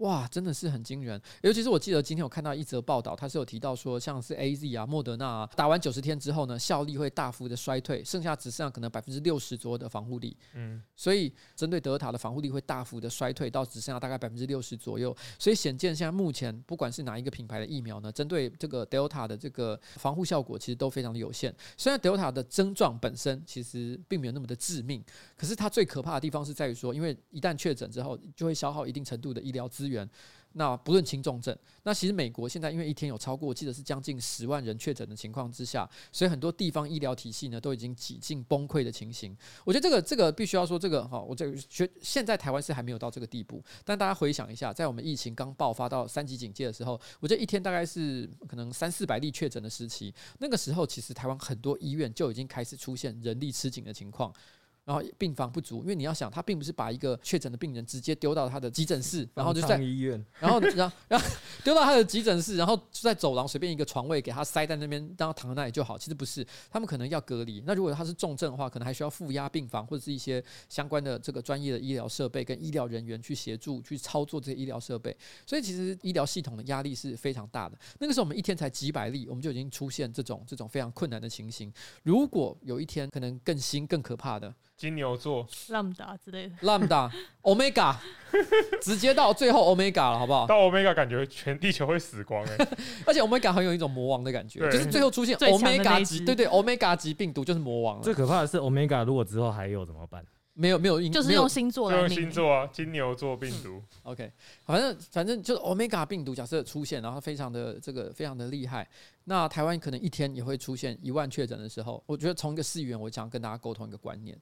哇，真的是很惊人！尤其是我记得今天我看到一则报道，它是有提到说，像是 AZ 啊、莫德纳啊，打完九十天之后呢，效力会大幅的衰退，剩下只剩下可能百分之六十左右的防护力。嗯，所以针对德尔塔的防护力会大幅的衰退到只剩下大概百分之六十左右。所以显见现在目前不管是哪一个品牌的疫苗呢，针对这个德尔塔的这个防护效果其实都非常的有限。虽然德尔塔的症状本身其实并没有那么的致命，可是它最可怕的地方是在于说，因为一旦确诊之后，就会消耗一定程度的医疗资源。员那不论轻重症，那其实美国现在因为一天有超过，我记得是将近十万人确诊的情况之下，所以很多地方医疗体系呢都已经几近崩溃的情形。我觉得这个这个必须要说这个哈，我这个觉现在台湾是还没有到这个地步，但大家回想一下，在我们疫情刚爆发到三级警戒的时候，我觉得一天大概是可能三四百例确诊的时期，那个时候其实台湾很多医院就已经开始出现人力吃紧的情况。然后病房不足，因为你要想，他并不是把一个确诊的病人直接丢到他的急诊室，然后就在医院，然后然后然后丢到他的急诊室，然后就在走廊随便一个床位给他塞在那边，让他躺在那里就好。其实不是，他们可能要隔离。那如果他是重症的话，可能还需要负压病房或者是一些相关的这个专业的医疗设备跟医疗人员去协助去操作这些医疗设备。所以其实医疗系统的压力是非常大的。那个时候我们一天才几百例，我们就已经出现这种这种非常困难的情形。如果有一天可能更新更可怕的。金牛座、Lambda 之类的，Lambda、Omega，直接到最后 Omega 了，好不好？到 Omega 感觉全地球会死光哎，而且 Omega 很有一种魔王的感觉，就是最后出现 Omega 级，对对，Omega 级病毒就是魔王了。最可怕的是 Omega，如果之后还有怎么办？没有没有，就是用星座来用星座啊，金牛座病毒。OK，反正反正就是 Omega 病毒假设出现，然后非常的这个非常的厉害，那台湾可能一天也会出现一万确诊的时候，我觉得从一个市议员，我想跟大家沟通一个观念。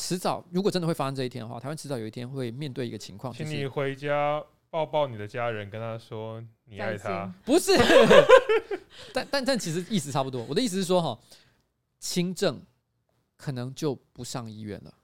迟早，如果真的会发生这一天的话，台湾迟早有一天会面对一个情况，请你回家抱抱你的家人，跟他说你爱他。不是，但但但其实意思差不多。我的意思是说，哈，轻症可能就不上医院了。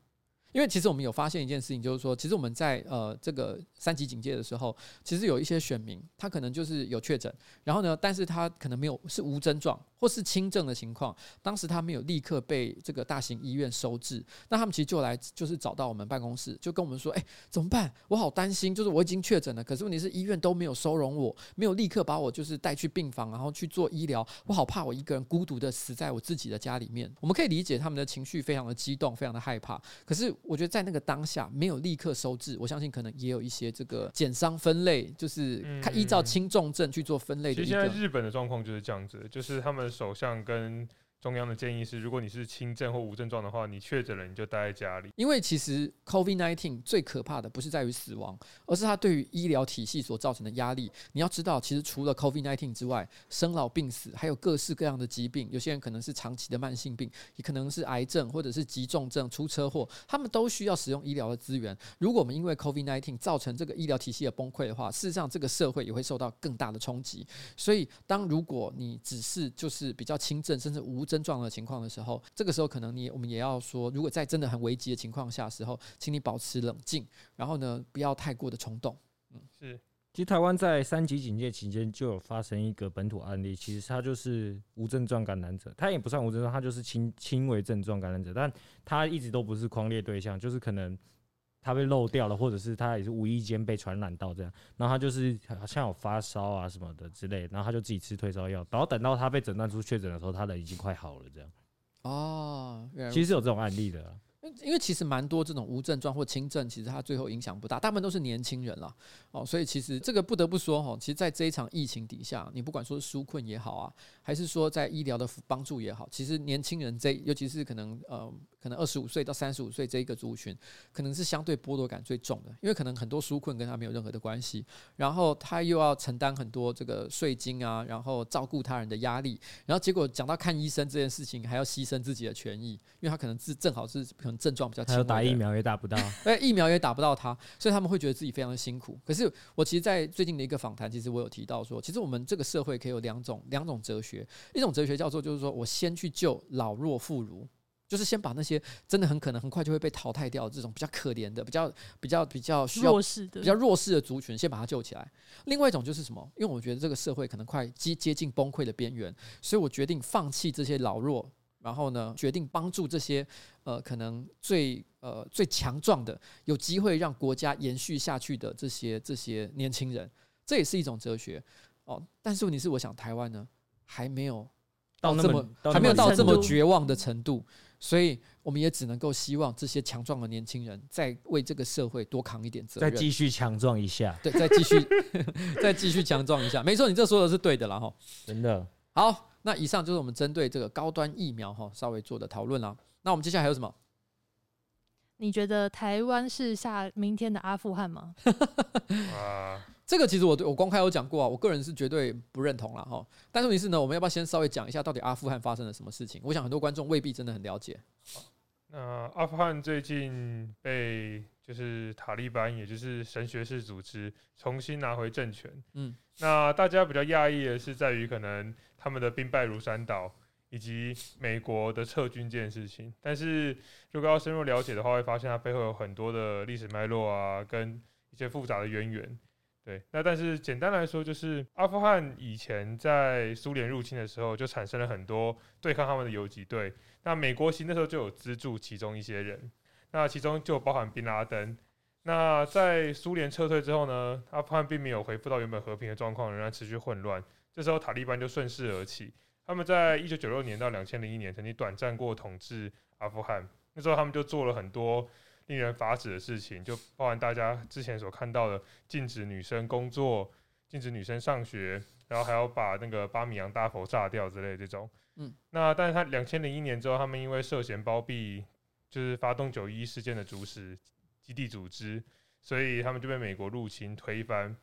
因为其实我们有发现一件事情，就是说，其实我们在呃这个三级警戒的时候，其实有一些选民，他可能就是有确诊，然后呢，但是他可能没有是无症状或是轻症的情况，当时他没有立刻被这个大型医院收治，那他们其实就来就是找到我们办公室，就跟我们说，哎，怎么办？我好担心，就是我已经确诊了，可是问题是医院都没有收容我，没有立刻把我就是带去病房，然后去做医疗，我好怕我一个人孤独的死在我自己的家里面。我们可以理解他们的情绪非常的激动，非常的害怕，可是。我觉得在那个当下没有立刻收治，我相信可能也有一些这个减伤分类，就是看依照轻重症去做分类的。其实现在日本的状况就是这样子，就是他们首相跟中央的建议是，如果你是轻症或无症状的话，你确诊了你就待在家里。因为其实 COVID-19 最可怕的不是在于死亡，而是它对于医疗体系所造成的压力。你要知道，其实除了 COVID-19 之外，生老病死还有各式各样的疾病，有些人可能是长期的慢性病，也可能是癌症或者是急重症、出车祸，他们都需要使用医疗的资源。如果我们因为 COVID-19 造成这个医疗体系的崩溃的话，事实上这个社会也会受到更大的冲击。所以，当如果你只是就是比较轻症甚至无症症状的情况的时候，这个时候可能你我们也要说，如果在真的很危急的情况下时候，请你保持冷静，然后呢，不要太过的冲动。嗯，是。其实台湾在三级警戒期间就有发生一个本土案例，其实他就是无症状感染者，他也不算无症状，他就是轻轻微症状感染者，但他一直都不是匡列对象，就是可能。他被漏掉了，或者是他也是无意间被传染到这样，然后他就是好像有发烧啊什么的之类，然后他就自己吃退烧药，然后等到他被诊断出确诊的时候，他人已经快好了这样。哦，其实有这种案例的啊。因为其实蛮多这种无症状或轻症，其实它最后影响不大，大部分都是年轻人了哦，所以其实这个不得不说哈，其实，在这一场疫情底下，你不管说是纾困也好啊，还是说在医疗的帮助也好，其实年轻人这，尤其是可能呃，可能二十五岁到三十五岁这一个族群，可能是相对剥夺感最重的，因为可能很多纾困跟他没有任何的关系，然后他又要承担很多这个税金啊，然后照顾他人的压力，然后结果讲到看医生这件事情，还要牺牲自己的权益，因为他可能是正好是可能症状比较轻。打疫苗也打不到，哎，疫苗也打不到他，所以他们会觉得自己非常的辛苦。可是我其实，在最近的一个访谈，其实我有提到说，其实我们这个社会可以有两种两种哲学，一种哲学叫做就是说我先去救老弱妇孺，就是先把那些真的很可能很快就会被淘汰掉的这种比较可怜的、比较比较比较需要弱势的、比较弱势的族群，先把它救起来。另外一种就是什么？因为我觉得这个社会可能快接接近崩溃的边缘，所以我决定放弃这些老弱。然后呢，决定帮助这些呃可能最呃最强壮的，有机会让国家延续下去的这些这些年轻人，这也是一种哲学哦。但是问题是，我想台湾呢还没有到这么还没有到这么绝望的程度，所以我们也只能够希望这些强壮的年轻人再为这个社会多扛一点责任，再继续强壮一下，对，再继续 再继续强壮一下。没错，你这说的是对的了哈，真的好。那以上就是我们针对这个高端疫苗哈稍微做的讨论啦。那我们接下来还有什么？你觉得台湾是下明天的阿富汗吗？啊，这个其实我我公开有讲过啊，我个人是绝对不认同了哈。但是问题是呢，我们要不要先稍微讲一下到底阿富汗发生了什么事情？我想很多观众未必真的很了解。那阿富汗最近被就是塔利班，也就是神学士组织重新拿回政权。嗯，那大家比较讶异的是在于可能。他们的兵败如山倒，以及美国的撤军这件事情，但是如果要深入了解的话，会发现它背后有很多的历史脉络啊，跟一些复杂的渊源。对，那但是简单来说，就是阿富汗以前在苏联入侵的时候，就产生了很多对抗他们的游击队。那美国其实那时候就有资助其中一些人，那其中就包含宾拉登。那在苏联撤退之后呢，阿富汗并没有恢复到原本和平的状况，仍然持续混乱。这时候塔利班就顺势而起，他们在一九九六年到两千零一年曾经短暂过统治阿富汗。那时候他们就做了很多令人发指的事情，就包含大家之前所看到的禁止女生工作、禁止女生上学，然后还要把那个巴米扬大佛炸掉之类的这种。嗯，那但是他两千零一年之后，他们因为涉嫌包庇，就是发动九一一事件的主使基地组织，所以他们就被美国入侵推翻。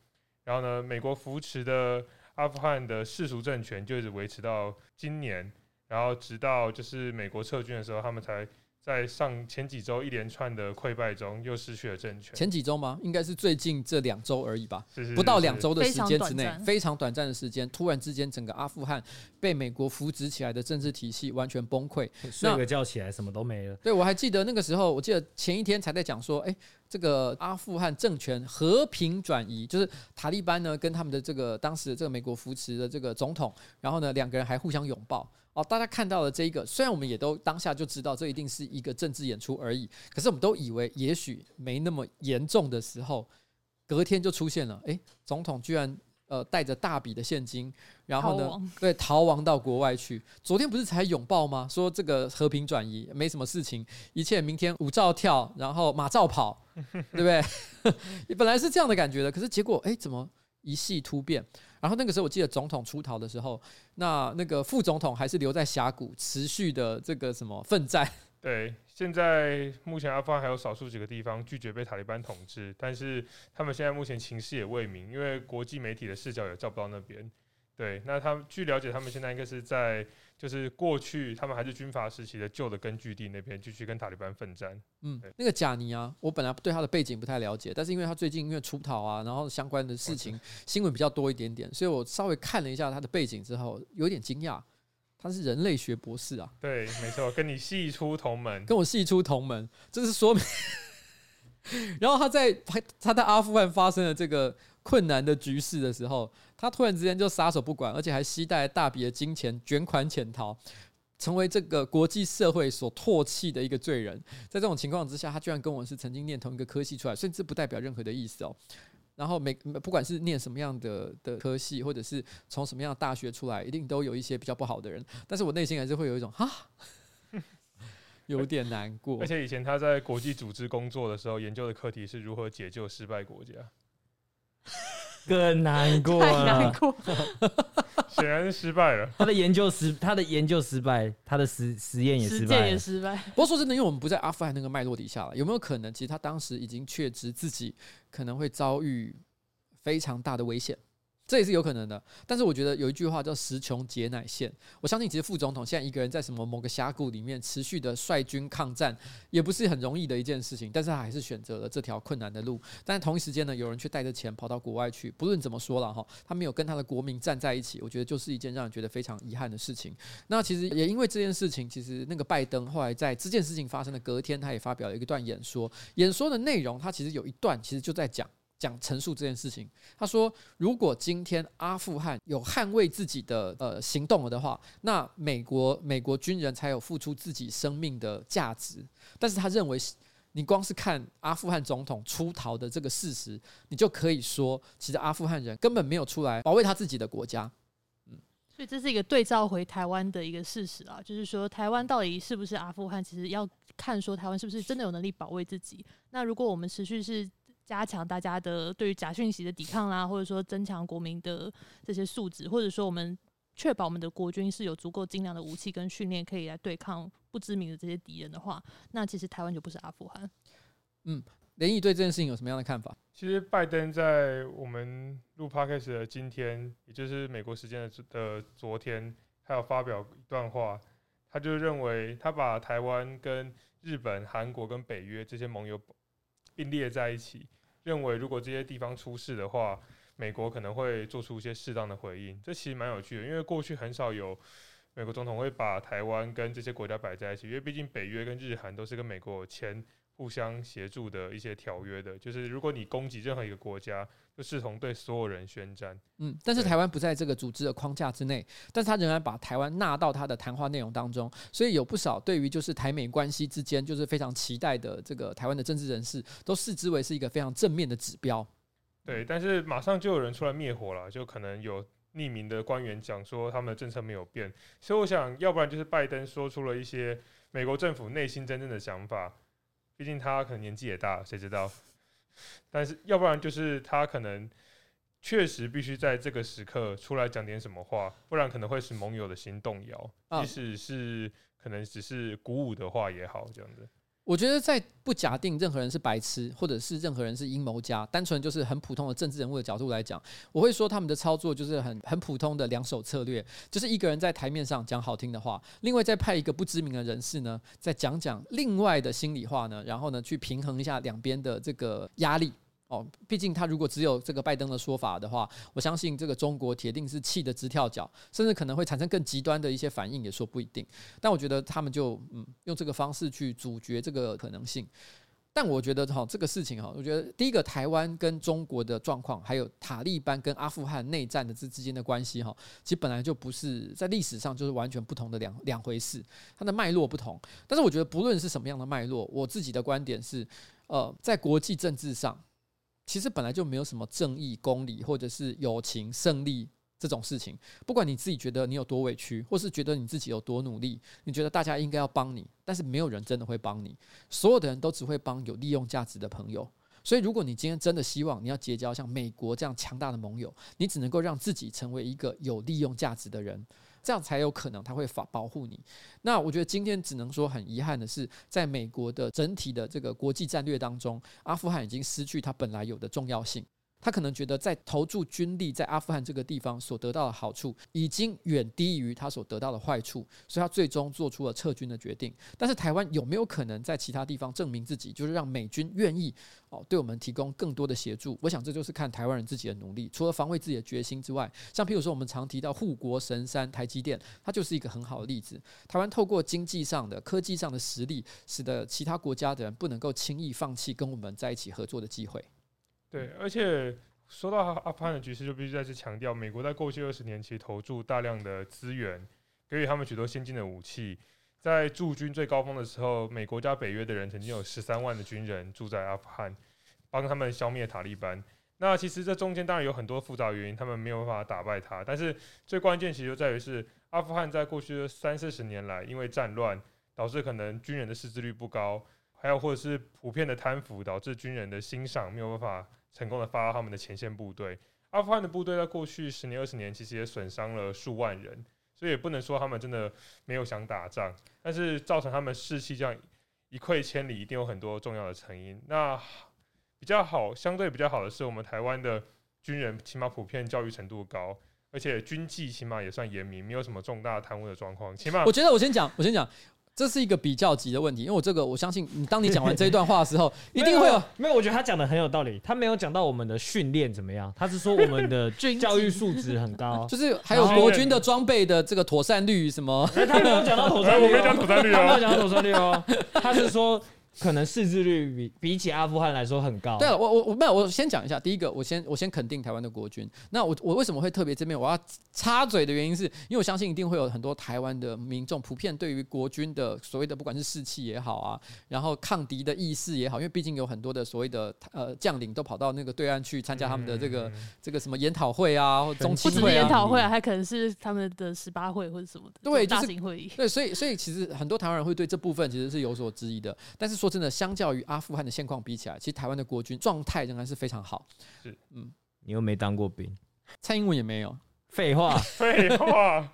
然后呢，美国扶持的。阿富汗的世俗政权就一直维持到今年，然后直到就是美国撤军的时候，他们才在上前几周一连串的溃败中又失去了政权。前几周吗？应该是最近这两周而已吧，是是是是，不到两周的时间之内，非常短暂的时间，突然之间整个阿富汗被美国扶植起来的政治体系完全崩溃，睡个觉起来什么都没了。对，我还记得那个时候，我记得前一天才在讲说，哎。这个阿富汗政权和平转移，就是塔利班呢跟他们的这个当时的这个美国扶持的这个总统，然后呢两个人还互相拥抱哦。大家看到了这一个，虽然我们也都当下就知道这一定是一个政治演出而已，可是我们都以为也许没那么严重的时候，隔天就出现了，诶，总统居然。呃，带着大笔的现金，然后呢，逃对，逃亡到国外去。昨天不是才拥抱吗？说这个和平转移没什么事情，一切明天舞照跳，然后马照跑，对不对？本来是这样的感觉的，可是结果，哎，怎么一系突变。然后那个时候我记得总统出逃的时候，那那个副总统还是留在峡谷，持续的这个什么奋战。对，现在目前阿富汗还有少数几个地方拒绝被塔利班统治，但是他们现在目前情势也未明，因为国际媒体的视角也照不到那边。对，那他们据了解，他们现在应该是在就是过去他们还是军阀时期的旧的根据地那边继续跟塔利班奋战。嗯，那个贾尼啊，我本来对他的背景不太了解，但是因为他最近因为出逃啊，然后相关的事情新闻比较多一点点，所以我稍微看了一下他的背景之后，有点惊讶，他是人类学博士啊。对，没错，跟你系出同门，跟我系出同门，这是说明。然后他在他在阿富汗发生了这个困难的局势的时候。他突然之间就撒手不管，而且还携带大笔的金钱卷款潜逃，成为这个国际社会所唾弃的一个罪人。在这种情况之下，他居然跟我是曾经念同一个科系出来，甚至不代表任何的意思哦。然后每不管是念什么样的的科系，或者是从什么样的大学出来，一定都有一些比较不好的人。但是我内心还是会有一种哈，有点难过。而且以前他在国际组织工作的时候，研究的课题是如何解救失败国家。更难过太难了，显然是失败了。他的研究失，他的研究失败，他的实实验也失败，也失败。不过说真的，因为我们不在阿富汗那个脉络底下了，有没有可能，其实他当时已经确知自己可能会遭遇非常大的危险？这也是有可能的，但是我觉得有一句话叫“时穷节乃现”。我相信，其实副总统现在一个人在什么某个峡谷里面持续的率军抗战，也不是很容易的一件事情。但是他还是选择了这条困难的路。但同一时间呢，有人却带着钱跑到国外去。不论怎么说了哈，他没有跟他的国民站在一起，我觉得就是一件让人觉得非常遗憾的事情。那其实也因为这件事情，其实那个拜登后来在这件事情发生的隔天，他也发表了一段演说。演说的内容，他其实有一段其实就在讲。讲陈述这件事情，他说：“如果今天阿富汗有捍卫自己的呃行动了的话，那美国美国军人才有付出自己生命的价值。但是他认为，你光是看阿富汗总统出逃的这个事实，你就可以说，其实阿富汗人根本没有出来保卫他自己的国家。嗯，所以这是一个对照回台湾的一个事实啊，就是说台湾到底是不是阿富汗，其实要看说台湾是不是真的有能力保卫自己。那如果我们持续是。加强大家的对于假讯息的抵抗啦，或者说增强国民的这些素质，或者说我们确保我们的国军是有足够精良的武器跟训练，可以来对抗不知名的这些敌人的话，那其实台湾就不是阿富汗。嗯，连奕对这件事情有什么样的看法？其实拜登在我们录 podcast 的今天，也就是美国时间的的昨天，他有发表一段话，他就认为他把台湾跟日本、韩国跟北约这些盟友。并列在一起，认为如果这些地方出事的话，美国可能会做出一些适当的回应。这其实蛮有趣的，因为过去很少有美国总统会把台湾跟这些国家摆在一起，因为毕竟北约跟日韩都是跟美国签互相协助的一些条约的，就是如果你攻击任何一个国家。就视同对所有人宣战。嗯，但是台湾不在这个组织的框架之内，但是他仍然把台湾纳到他的谈话内容当中，所以有不少对于就是台美关系之间就是非常期待的这个台湾的政治人士，都视之为是一个非常正面的指标。对，但是马上就有人出来灭火了，就可能有匿名的官员讲说他们的政策没有变，所以我想要不然就是拜登说出了一些美国政府内心真正的想法，毕竟他可能年纪也大，谁知道？但是，要不然就是他可能确实必须在这个时刻出来讲点什么话，不然可能会使盟友的心动摇，即使是可能只是鼓舞的话也好，这样子。我觉得在不假定任何人是白痴，或者是任何人是阴谋家，单纯就是很普通的政治人物的角度来讲，我会说他们的操作就是很很普通的两手策略，就是一个人在台面上讲好听的话，另外再派一个不知名的人士呢，再讲讲另外的心里话呢，然后呢去平衡一下两边的这个压力。哦，毕竟他如果只有这个拜登的说法的话，我相信这个中国铁定是气得直跳脚，甚至可能会产生更极端的一些反应，也说不一定。但我觉得他们就嗯用这个方式去阻绝这个可能性。但我觉得哈这个事情哈，我觉得第一个台湾跟中国的状况，还有塔利班跟阿富汗内战的这之间的关系哈，其实本来就不是在历史上就是完全不同的两两回事，它的脉络不同。但是我觉得不论是什么样的脉络，我自己的观点是，呃，在国际政治上。其实本来就没有什么正义、公理，或者是友情、胜利这种事情。不管你自己觉得你有多委屈，或是觉得你自己有多努力，你觉得大家应该要帮你，但是没有人真的会帮你。所有的人都只会帮有利用价值的朋友。所以，如果你今天真的希望你要结交像美国这样强大的盟友，你只能够让自己成为一个有利用价值的人，这样才有可能他会保保护你。那我觉得今天只能说很遗憾的是，在美国的整体的这个国际战略当中，阿富汗已经失去它本来有的重要性。他可能觉得在投注军力在阿富汗这个地方所得到的好处已经远低于他所得到的坏处，所以他最终做出了撤军的决定。但是台湾有没有可能在其他地方证明自己，就是让美军愿意哦对我们提供更多的协助？我想这就是看台湾人自己的努力。除了防卫自己的决心之外，像譬如说我们常提到护国神山台积电，它就是一个很好的例子。台湾透过经济上的、科技上的实力，使得其他国家的人不能够轻易放弃跟我们在一起合作的机会。对，而且说到阿富汗的局势，就必须再次强调，美国在过去二十年其实投注大量的资源，给予他们许多先进的武器。在驻军最高峰的时候，美国加北约的人曾经有十三万的军人住在阿富汗，帮他们消灭塔利班。那其实这中间当然有很多复杂原因，他们没有办法打败他。但是最关键其实就在于是，阿富汗在过去的三四十年来，因为战乱导致可能军人的识字率不高，还有或者是普遍的贪腐，导致军人的欣赏没有办法。成功的发到他们的前线部队，阿富汗的部队在过去十年、二十年，其实也损伤了数万人，所以也不能说他们真的没有想打仗，但是造成他们士气这样一溃千里，一定有很多重要的成因。那比较好，相对比较好的是，我们台湾的军人起码普遍教育程度高，而且军纪起码也算严明，没有什么重大贪污的状况。起码我觉得，我先讲，我先讲。这是一个比较级的问题，因为我这个我相信你，当你讲完这一段话的时候，一定会有没有？我觉得他讲的很有道理，他没有讲到我们的训练怎么样，他是说我们的教育素质很高，就是还有国军的装备的这个妥善率什么，他没有讲到妥善率，我没讲妥善率，他没有讲到妥善率哦，他是说。可能识字率比比起阿富汗来说很高。对了，我我我没有，我先讲一下。第一个，我先我先肯定台湾的国军。那我我为什么会特别这边我要插嘴的原因是，因为我相信一定会有很多台湾的民众普遍对于国军的所谓的不管是士气也好啊，然后抗敌的意识也好，因为毕竟有很多的所谓的呃将领都跑到那个对岸去参加他们的这个、嗯、这个什么研讨会啊，或中期会啊。不止研讨会啊，还可能是他们的十八会或者什么的。对，大型会议。对，所以所以其实很多台湾人会对这部分其实是有所质疑的。但是说真的，相较于阿富汗的现况比起来，其实台湾的国军状态仍然是非常好。是，嗯，你又没当过兵，蔡英文也没有。废话，废话。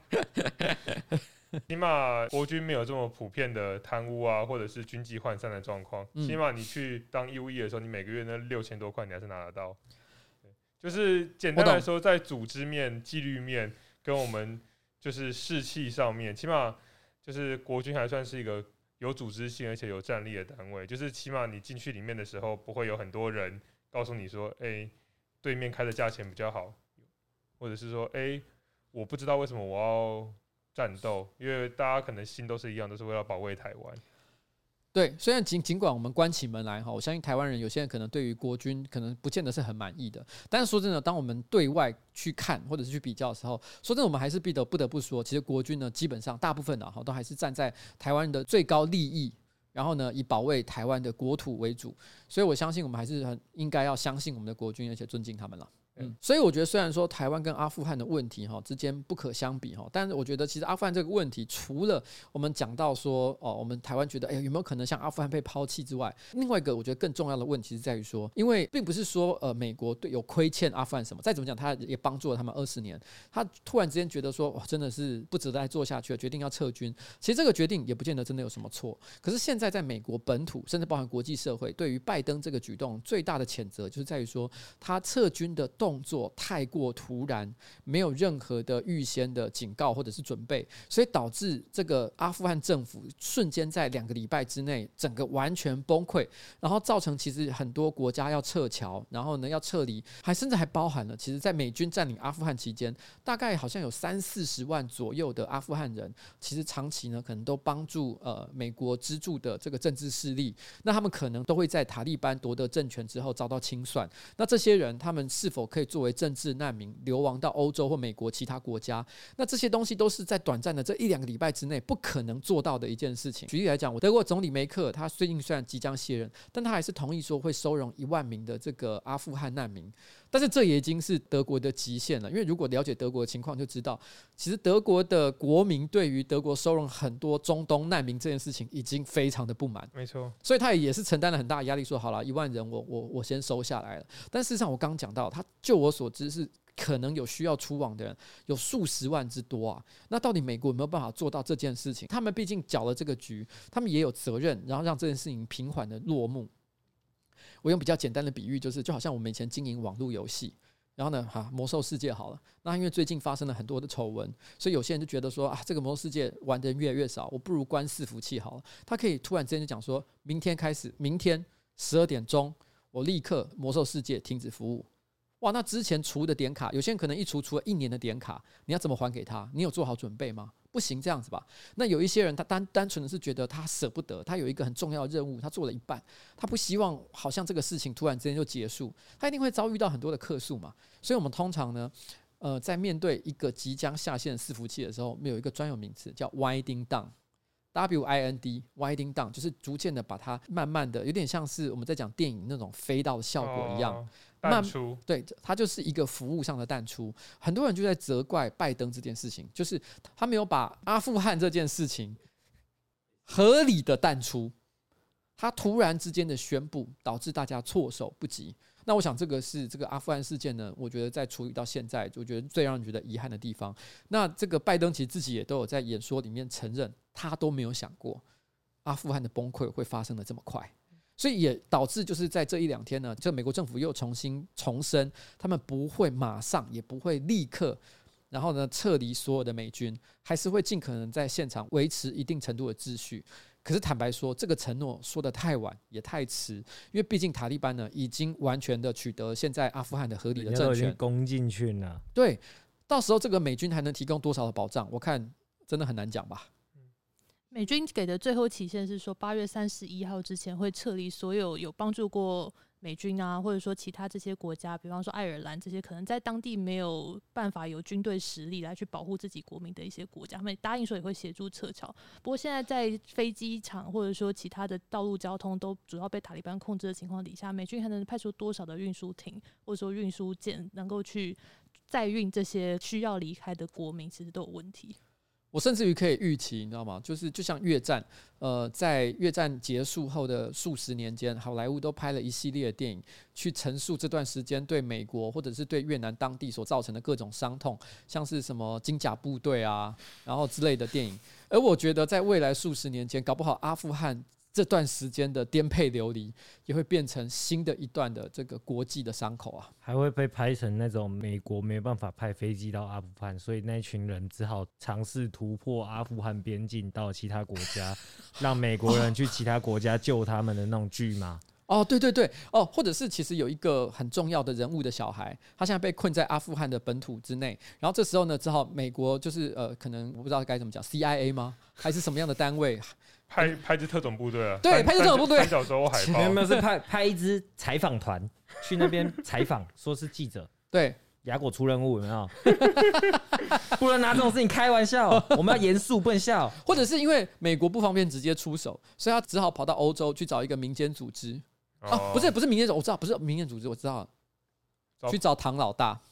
起码国军没有这么普遍的贪污啊，或者是军纪涣散的状况。起码你去当义务役的时候，你每个月那六千多块，你还是拿得到。就是简单来说，在组织面、纪律面跟我们就是士气上面，起码就是国军还算是一个。有组织性而且有战力的单位，就是起码你进去里面的时候，不会有很多人告诉你说：“哎、对面开的价钱比较好。”或者是说：“哎、我不知道为什么我要战斗，因为大家可能心都是一样，都是为了保卫台湾。”对，虽然尽尽管我们关起门来哈，我相信台湾人有些人可能对于国军可能不见得是很满意的。但是说真的，当我们对外去看或者是去比较的时候，说真的，我们还是必得不得不说，其实国军呢，基本上大部分的哈都还是站在台湾的最高利益，然后呢以保卫台湾的国土为主。所以我相信我们还是很应该要相信我们的国军，而且尊敬他们了。嗯，所以我觉得，虽然说台湾跟阿富汗的问题哈之间不可相比哈，但是我觉得其实阿富汗这个问题，除了我们讲到说哦，我们台湾觉得哎呀有没有可能像阿富汗被抛弃之外，另外一个我觉得更重要的问题是在于说，因为并不是说呃美国对有亏欠阿富汗什么，再怎么讲他也帮助了他们二十年，他突然之间觉得说哇真的是不值得再做下去了，决定要撤军。其实这个决定也不见得真的有什么错。可是现在在美国本土，甚至包含国际社会，对于拜登这个举动最大的谴责，就是在于说他撤军的动动作太过突然，没有任何的预先的警告或者是准备，所以导致这个阿富汗政府瞬间在两个礼拜之内，整个完全崩溃，然后造成其实很多国家要撤侨，然后呢要撤离，还甚至还包含了，其实在美军占领阿富汗期间，大概好像有三四十万左右的阿富汗人，其实长期呢可能都帮助呃美国资助的这个政治势力，那他们可能都会在塔利班夺得政权之后遭到清算，那这些人他们是否可可以作为政治难民流亡到欧洲或美国其他国家，那这些东西都是在短暂的这一两个礼拜之内不可能做到的一件事情。举例来讲，我德国总理梅克，他最近虽然即将卸任，但他还是同意说会收容一万名的这个阿富汗难民。但是这也已经是德国的极限了，因为如果了解德国的情况，就知道其实德国的国民对于德国收容很多中东难民这件事情已经非常的不满。没错，所以他也是承担了很大的压力，说好了，一万人我我我先收下来了。但事实上，我刚刚讲到，他就我所知是可能有需要出网的人有数十万之多啊。那到底美国有没有办法做到这件事情？他们毕竟搅了这个局，他们也有责任，然后让这件事情平缓的落幕。我用比较简单的比喻，就是就好像我们以前经营网络游戏，然后呢，哈，魔兽世界好了，那因为最近发生了很多的丑闻，所以有些人就觉得说啊，这个魔兽世界玩的人越来越少，我不如关伺服器好了。他可以突然之间就讲说，明天开始，明天十二点钟，我立刻魔兽世界停止服务。哇，那之前除的点卡，有些人可能一除除了一年的点卡，你要怎么还给他？你有做好准备吗？不行，这样子吧。那有一些人，他单单纯的是觉得他舍不得，他有一个很重要的任务，他做了一半，他不希望好像这个事情突然之间就结束，他一定会遭遇到很多的客诉嘛。所以我们通常呢，呃，在面对一个即将下线的伺服器的时候，我们有一个专有名词叫 winding down，W I N D winding down，就是逐渐的把它慢慢的，有点像是我们在讲电影那种飞到的效果一样。淡出，对，它就是一个服务上的淡出。很多人就在责怪拜登这件事情，就是他没有把阿富汗这件事情合理的淡出，他突然之间的宣布，导致大家措手不及。那我想，这个是这个阿富汗事件呢，我觉得在处理到现在，我觉得最让人觉得遗憾的地方。那这个拜登其实自己也都有在演说里面承认，他都没有想过阿富汗的崩溃会发生的这么快。所以也导致，就是在这一两天呢，这美国政府又重新重申，他们不会马上，也不会立刻，然后呢撤离所有的美军，还是会尽可能在现场维持一定程度的秩序。可是坦白说，这个承诺说的太晚也太迟，因为毕竟塔利班呢已经完全的取得现在阿富汗的合理的政权，攻进去了。对，到时候这个美军还能提供多少的保障？我看真的很难讲吧。美军给的最后期限是说，八月三十一号之前会撤离所有有帮助过美军啊，或者说其他这些国家，比方说爱尔兰这些可能在当地没有办法有军队实力来去保护自己国民的一些国家，他们答应说也会协助撤侨。不过现在在飞机场或者说其他的道路交通都主要被塔利班控制的情况底下，美军还能派出多少的运输艇或者说运输舰能够去载运这些需要离开的国民，其实都有问题。我甚至于可以预期，你知道吗？就是就像越战，呃，在越战结束后的数十年间，好莱坞都拍了一系列的电影，去陈述这段时间对美国或者是对越南当地所造成的各种伤痛，像是什么金甲部队啊，然后之类的电影。而我觉得，在未来数十年间，搞不好阿富汗。这段时间的颠沛流离，也会变成新的一段的这个国际的伤口啊，还会被拍成那种美国没办法派飞机到阿富汗，所以那群人只好尝试突破阿富汗边境到其他国家，让美国人去其他国家救他们的那种剧嘛。哦，对对对，哦，或者是其实有一个很重要的人物的小孩，他现在被困在阿富汗的本土之内，然后这时候呢，只好美国就是呃，可能我不知道该怎么讲，CIA 吗？还是什么样的单位？派派支特种部队啊，对，派支特种部队，小时候海报，没有没有，是派派一支采访团去那边采访，说是记者，对，雅果出任务，有没有？不能拿这种事情开玩笑，我们要严肃，不能笑。或者是因为美国不方便直接出手，所以他只好跑到欧洲去找一个民间组织。哦、啊，不是不是民间组织，我知道不是民间组织，我知道。去找唐老大，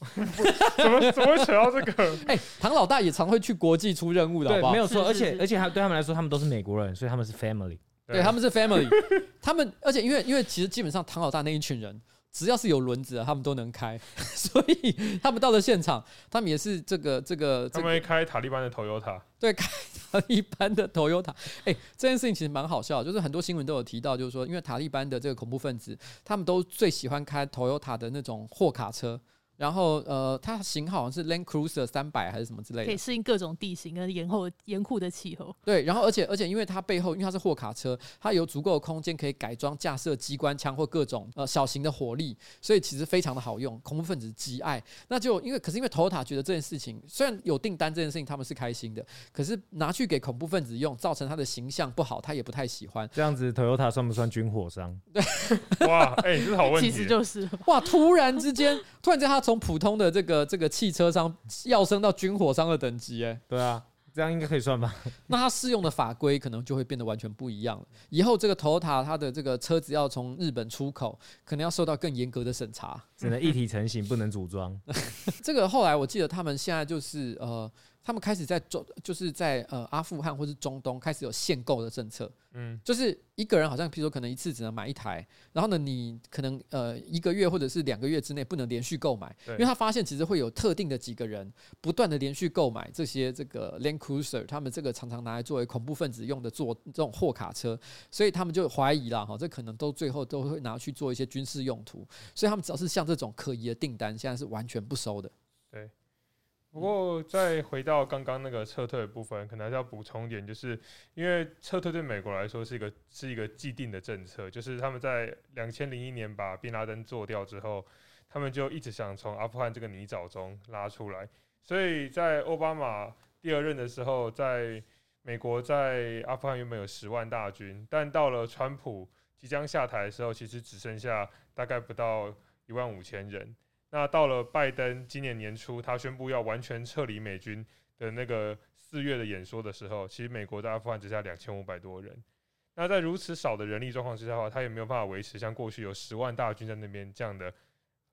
怎么怎么会扯到这个？哎、欸，唐老大也常会去国际出任务的，好不好？没有错，而且而且他对他们来说，他们都是美国人，所以他们是 family，对，对他们是 family，他们而且因为因为其实基本上唐老大那一群人。只要是有轮子的，他们都能开，所以他们到了现场，他们也是这个这个。他们会开塔利班的 Toyota，对，开塔利班的 Toyota。哎，这件事情其实蛮好笑，就是很多新闻都有提到，就是说，因为塔利班的这个恐怖分子，他们都最喜欢开 Toyota 的那种货卡车。然后，呃，它型号好像是 Land Cruiser 三百还是什么之类的，可以适应各种地形跟严厚严酷的气候。对，然后而且而且，因为它背后因为它是货卡车，它有足够的空间可以改装架设机关枪或各种呃小型的火力，所以其实非常的好用，恐怖分子极爱。那就因为可是因为 Toyota 觉得这件事情虽然有订单这件事情他们是开心的，可是拿去给恐怖分子用，造成他的形象不好，他也不太喜欢。这样子 Toyota 算不算军火商？对，哇，哎、欸，这是好问题。其实就是哇，突然之间，突然间他从普通的这个。这个汽车商要升到军火商的等级，哎，对啊，这样应该可以算吧？那它适用的法规可能就会变得完全不一样了。以后这个 Toyota 它的这个车子要从日本出口，可能要受到更严格的审查，只能一体成型，不能组装。这个后来我记得他们现在就是呃。他们开始在中，就是在呃阿富汗或是中东开始有限购的政策，嗯，就是一个人好像，譬如说可能一次只能买一台，然后呢，你可能呃一个月或者是两个月之内不能连续购买，因为他发现其实会有特定的几个人不断的连续购买这些这个 Land Cruiser，他们这个常常拿来作为恐怖分子用的做这种货卡车，所以他们就怀疑了哈，这可能都最后都会拿去做一些军事用途，所以他们只要是像这种可疑的订单，现在是完全不收的，对。不过，再回到刚刚那个撤退的部分，可能还是要补充一点，就是因为撤退对美国来说是一个是一个既定的政策，就是他们在两千零一年把宾拉登做掉之后，他们就一直想从阿富汗这个泥沼中拉出来。所以在奥巴马第二任的时候，在美国在阿富汗原本有十万大军，但到了川普即将下台的时候，其实只剩下大概不到一万五千人。那到了拜登今年年初，他宣布要完全撤离美军的那个四月的演说的时候，其实美国在阿富汗只剩下两千五百多人。那在如此少的人力状况之下的话，他也没有办法维持像过去有十万大军在那边这样的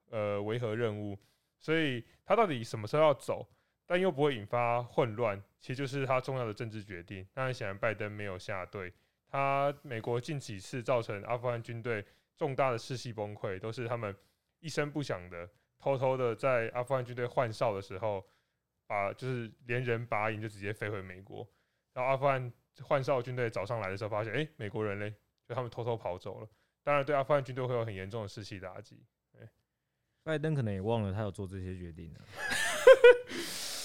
呃维和任务。所以他到底什么时候要走，但又不会引发混乱，其实就是他重要的政治决定。当然，显然拜登没有下对。他美国近几次造成阿富汗军队重大的士气崩溃，都是他们一声不响的。偷偷的在阿富汗军队换哨的时候，把就是连人拔营就直接飞回美国。然后阿富汗换哨军队早上来的时候，发现哎、美国人嘞，就他们偷偷跑走了。当然，对阿富汗军队会有很严重的士气打击。拜登可能也忘了他有做这些决定了。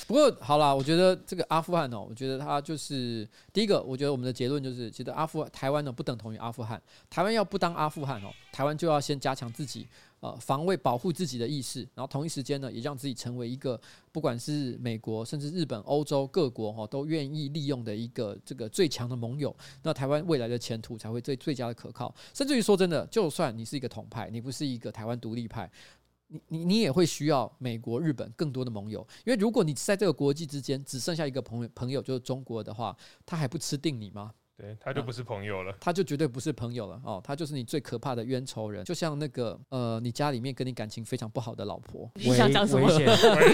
不过好啦，我觉得这个阿富汗哦，我觉得他就是第一个。我觉得我们的结论就是，其实阿富台湾呢不等同于阿富汗。台湾要不当阿富汗哦，台湾就要先加强自己呃防卫保护自己的意识，然后同一时间呢，也让自己成为一个不管是美国甚至日本、欧洲各国哈都愿意利用的一个这个最强的盟友。那台湾未来的前途才会最最佳的可靠。甚至于说真的，就算你是一个统派，你不是一个台湾独立派。你你你也会需要美国、日本更多的盟友，因为如果你在这个国际之间只剩下一个朋友朋友就是中国的话，他还不吃定你吗？对，他就不是朋友了，他就绝对不是朋友了哦，他就是你最可怕的冤仇人，就像那个呃，你家里面跟你感情非常不好的老婆，你想讲什么？危险，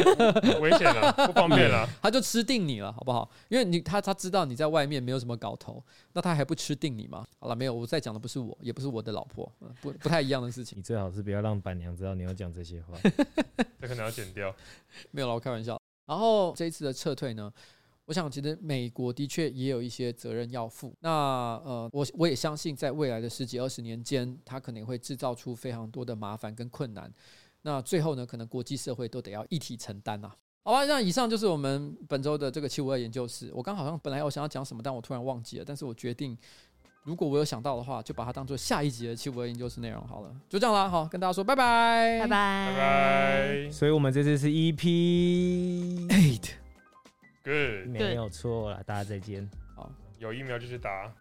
危险了，不方便了，他就吃定你了，好不好？因为你他他知道你在外面没有什么搞头，那他还不吃定你吗？好了，没有，我再讲的不是我，也不是我的老婆，不不太一样的事情。你最好是不要让板娘知道你要讲这些话，这可能要剪掉。没有了，我开玩笑。然后这一次的撤退呢？我想，其实美国的确也有一些责任要负。那呃，我我也相信，在未来的十几二十年间，它可能会制造出非常多的麻烦跟困难。那最后呢，可能国际社会都得要一体承担呐。好吧，那以上就是我们本周的这个七五二研究室。我刚好像本来我想要讲什么，但我突然忘记了。但是我决定，如果我有想到的话，就把它当做下一集的七五二研究室内容好了。就这样啦，好，跟大家说拜拜，拜拜，拜拜。所以我们这次是 EP eight。Good，没有错了，大家再见。好，有疫苗就去打。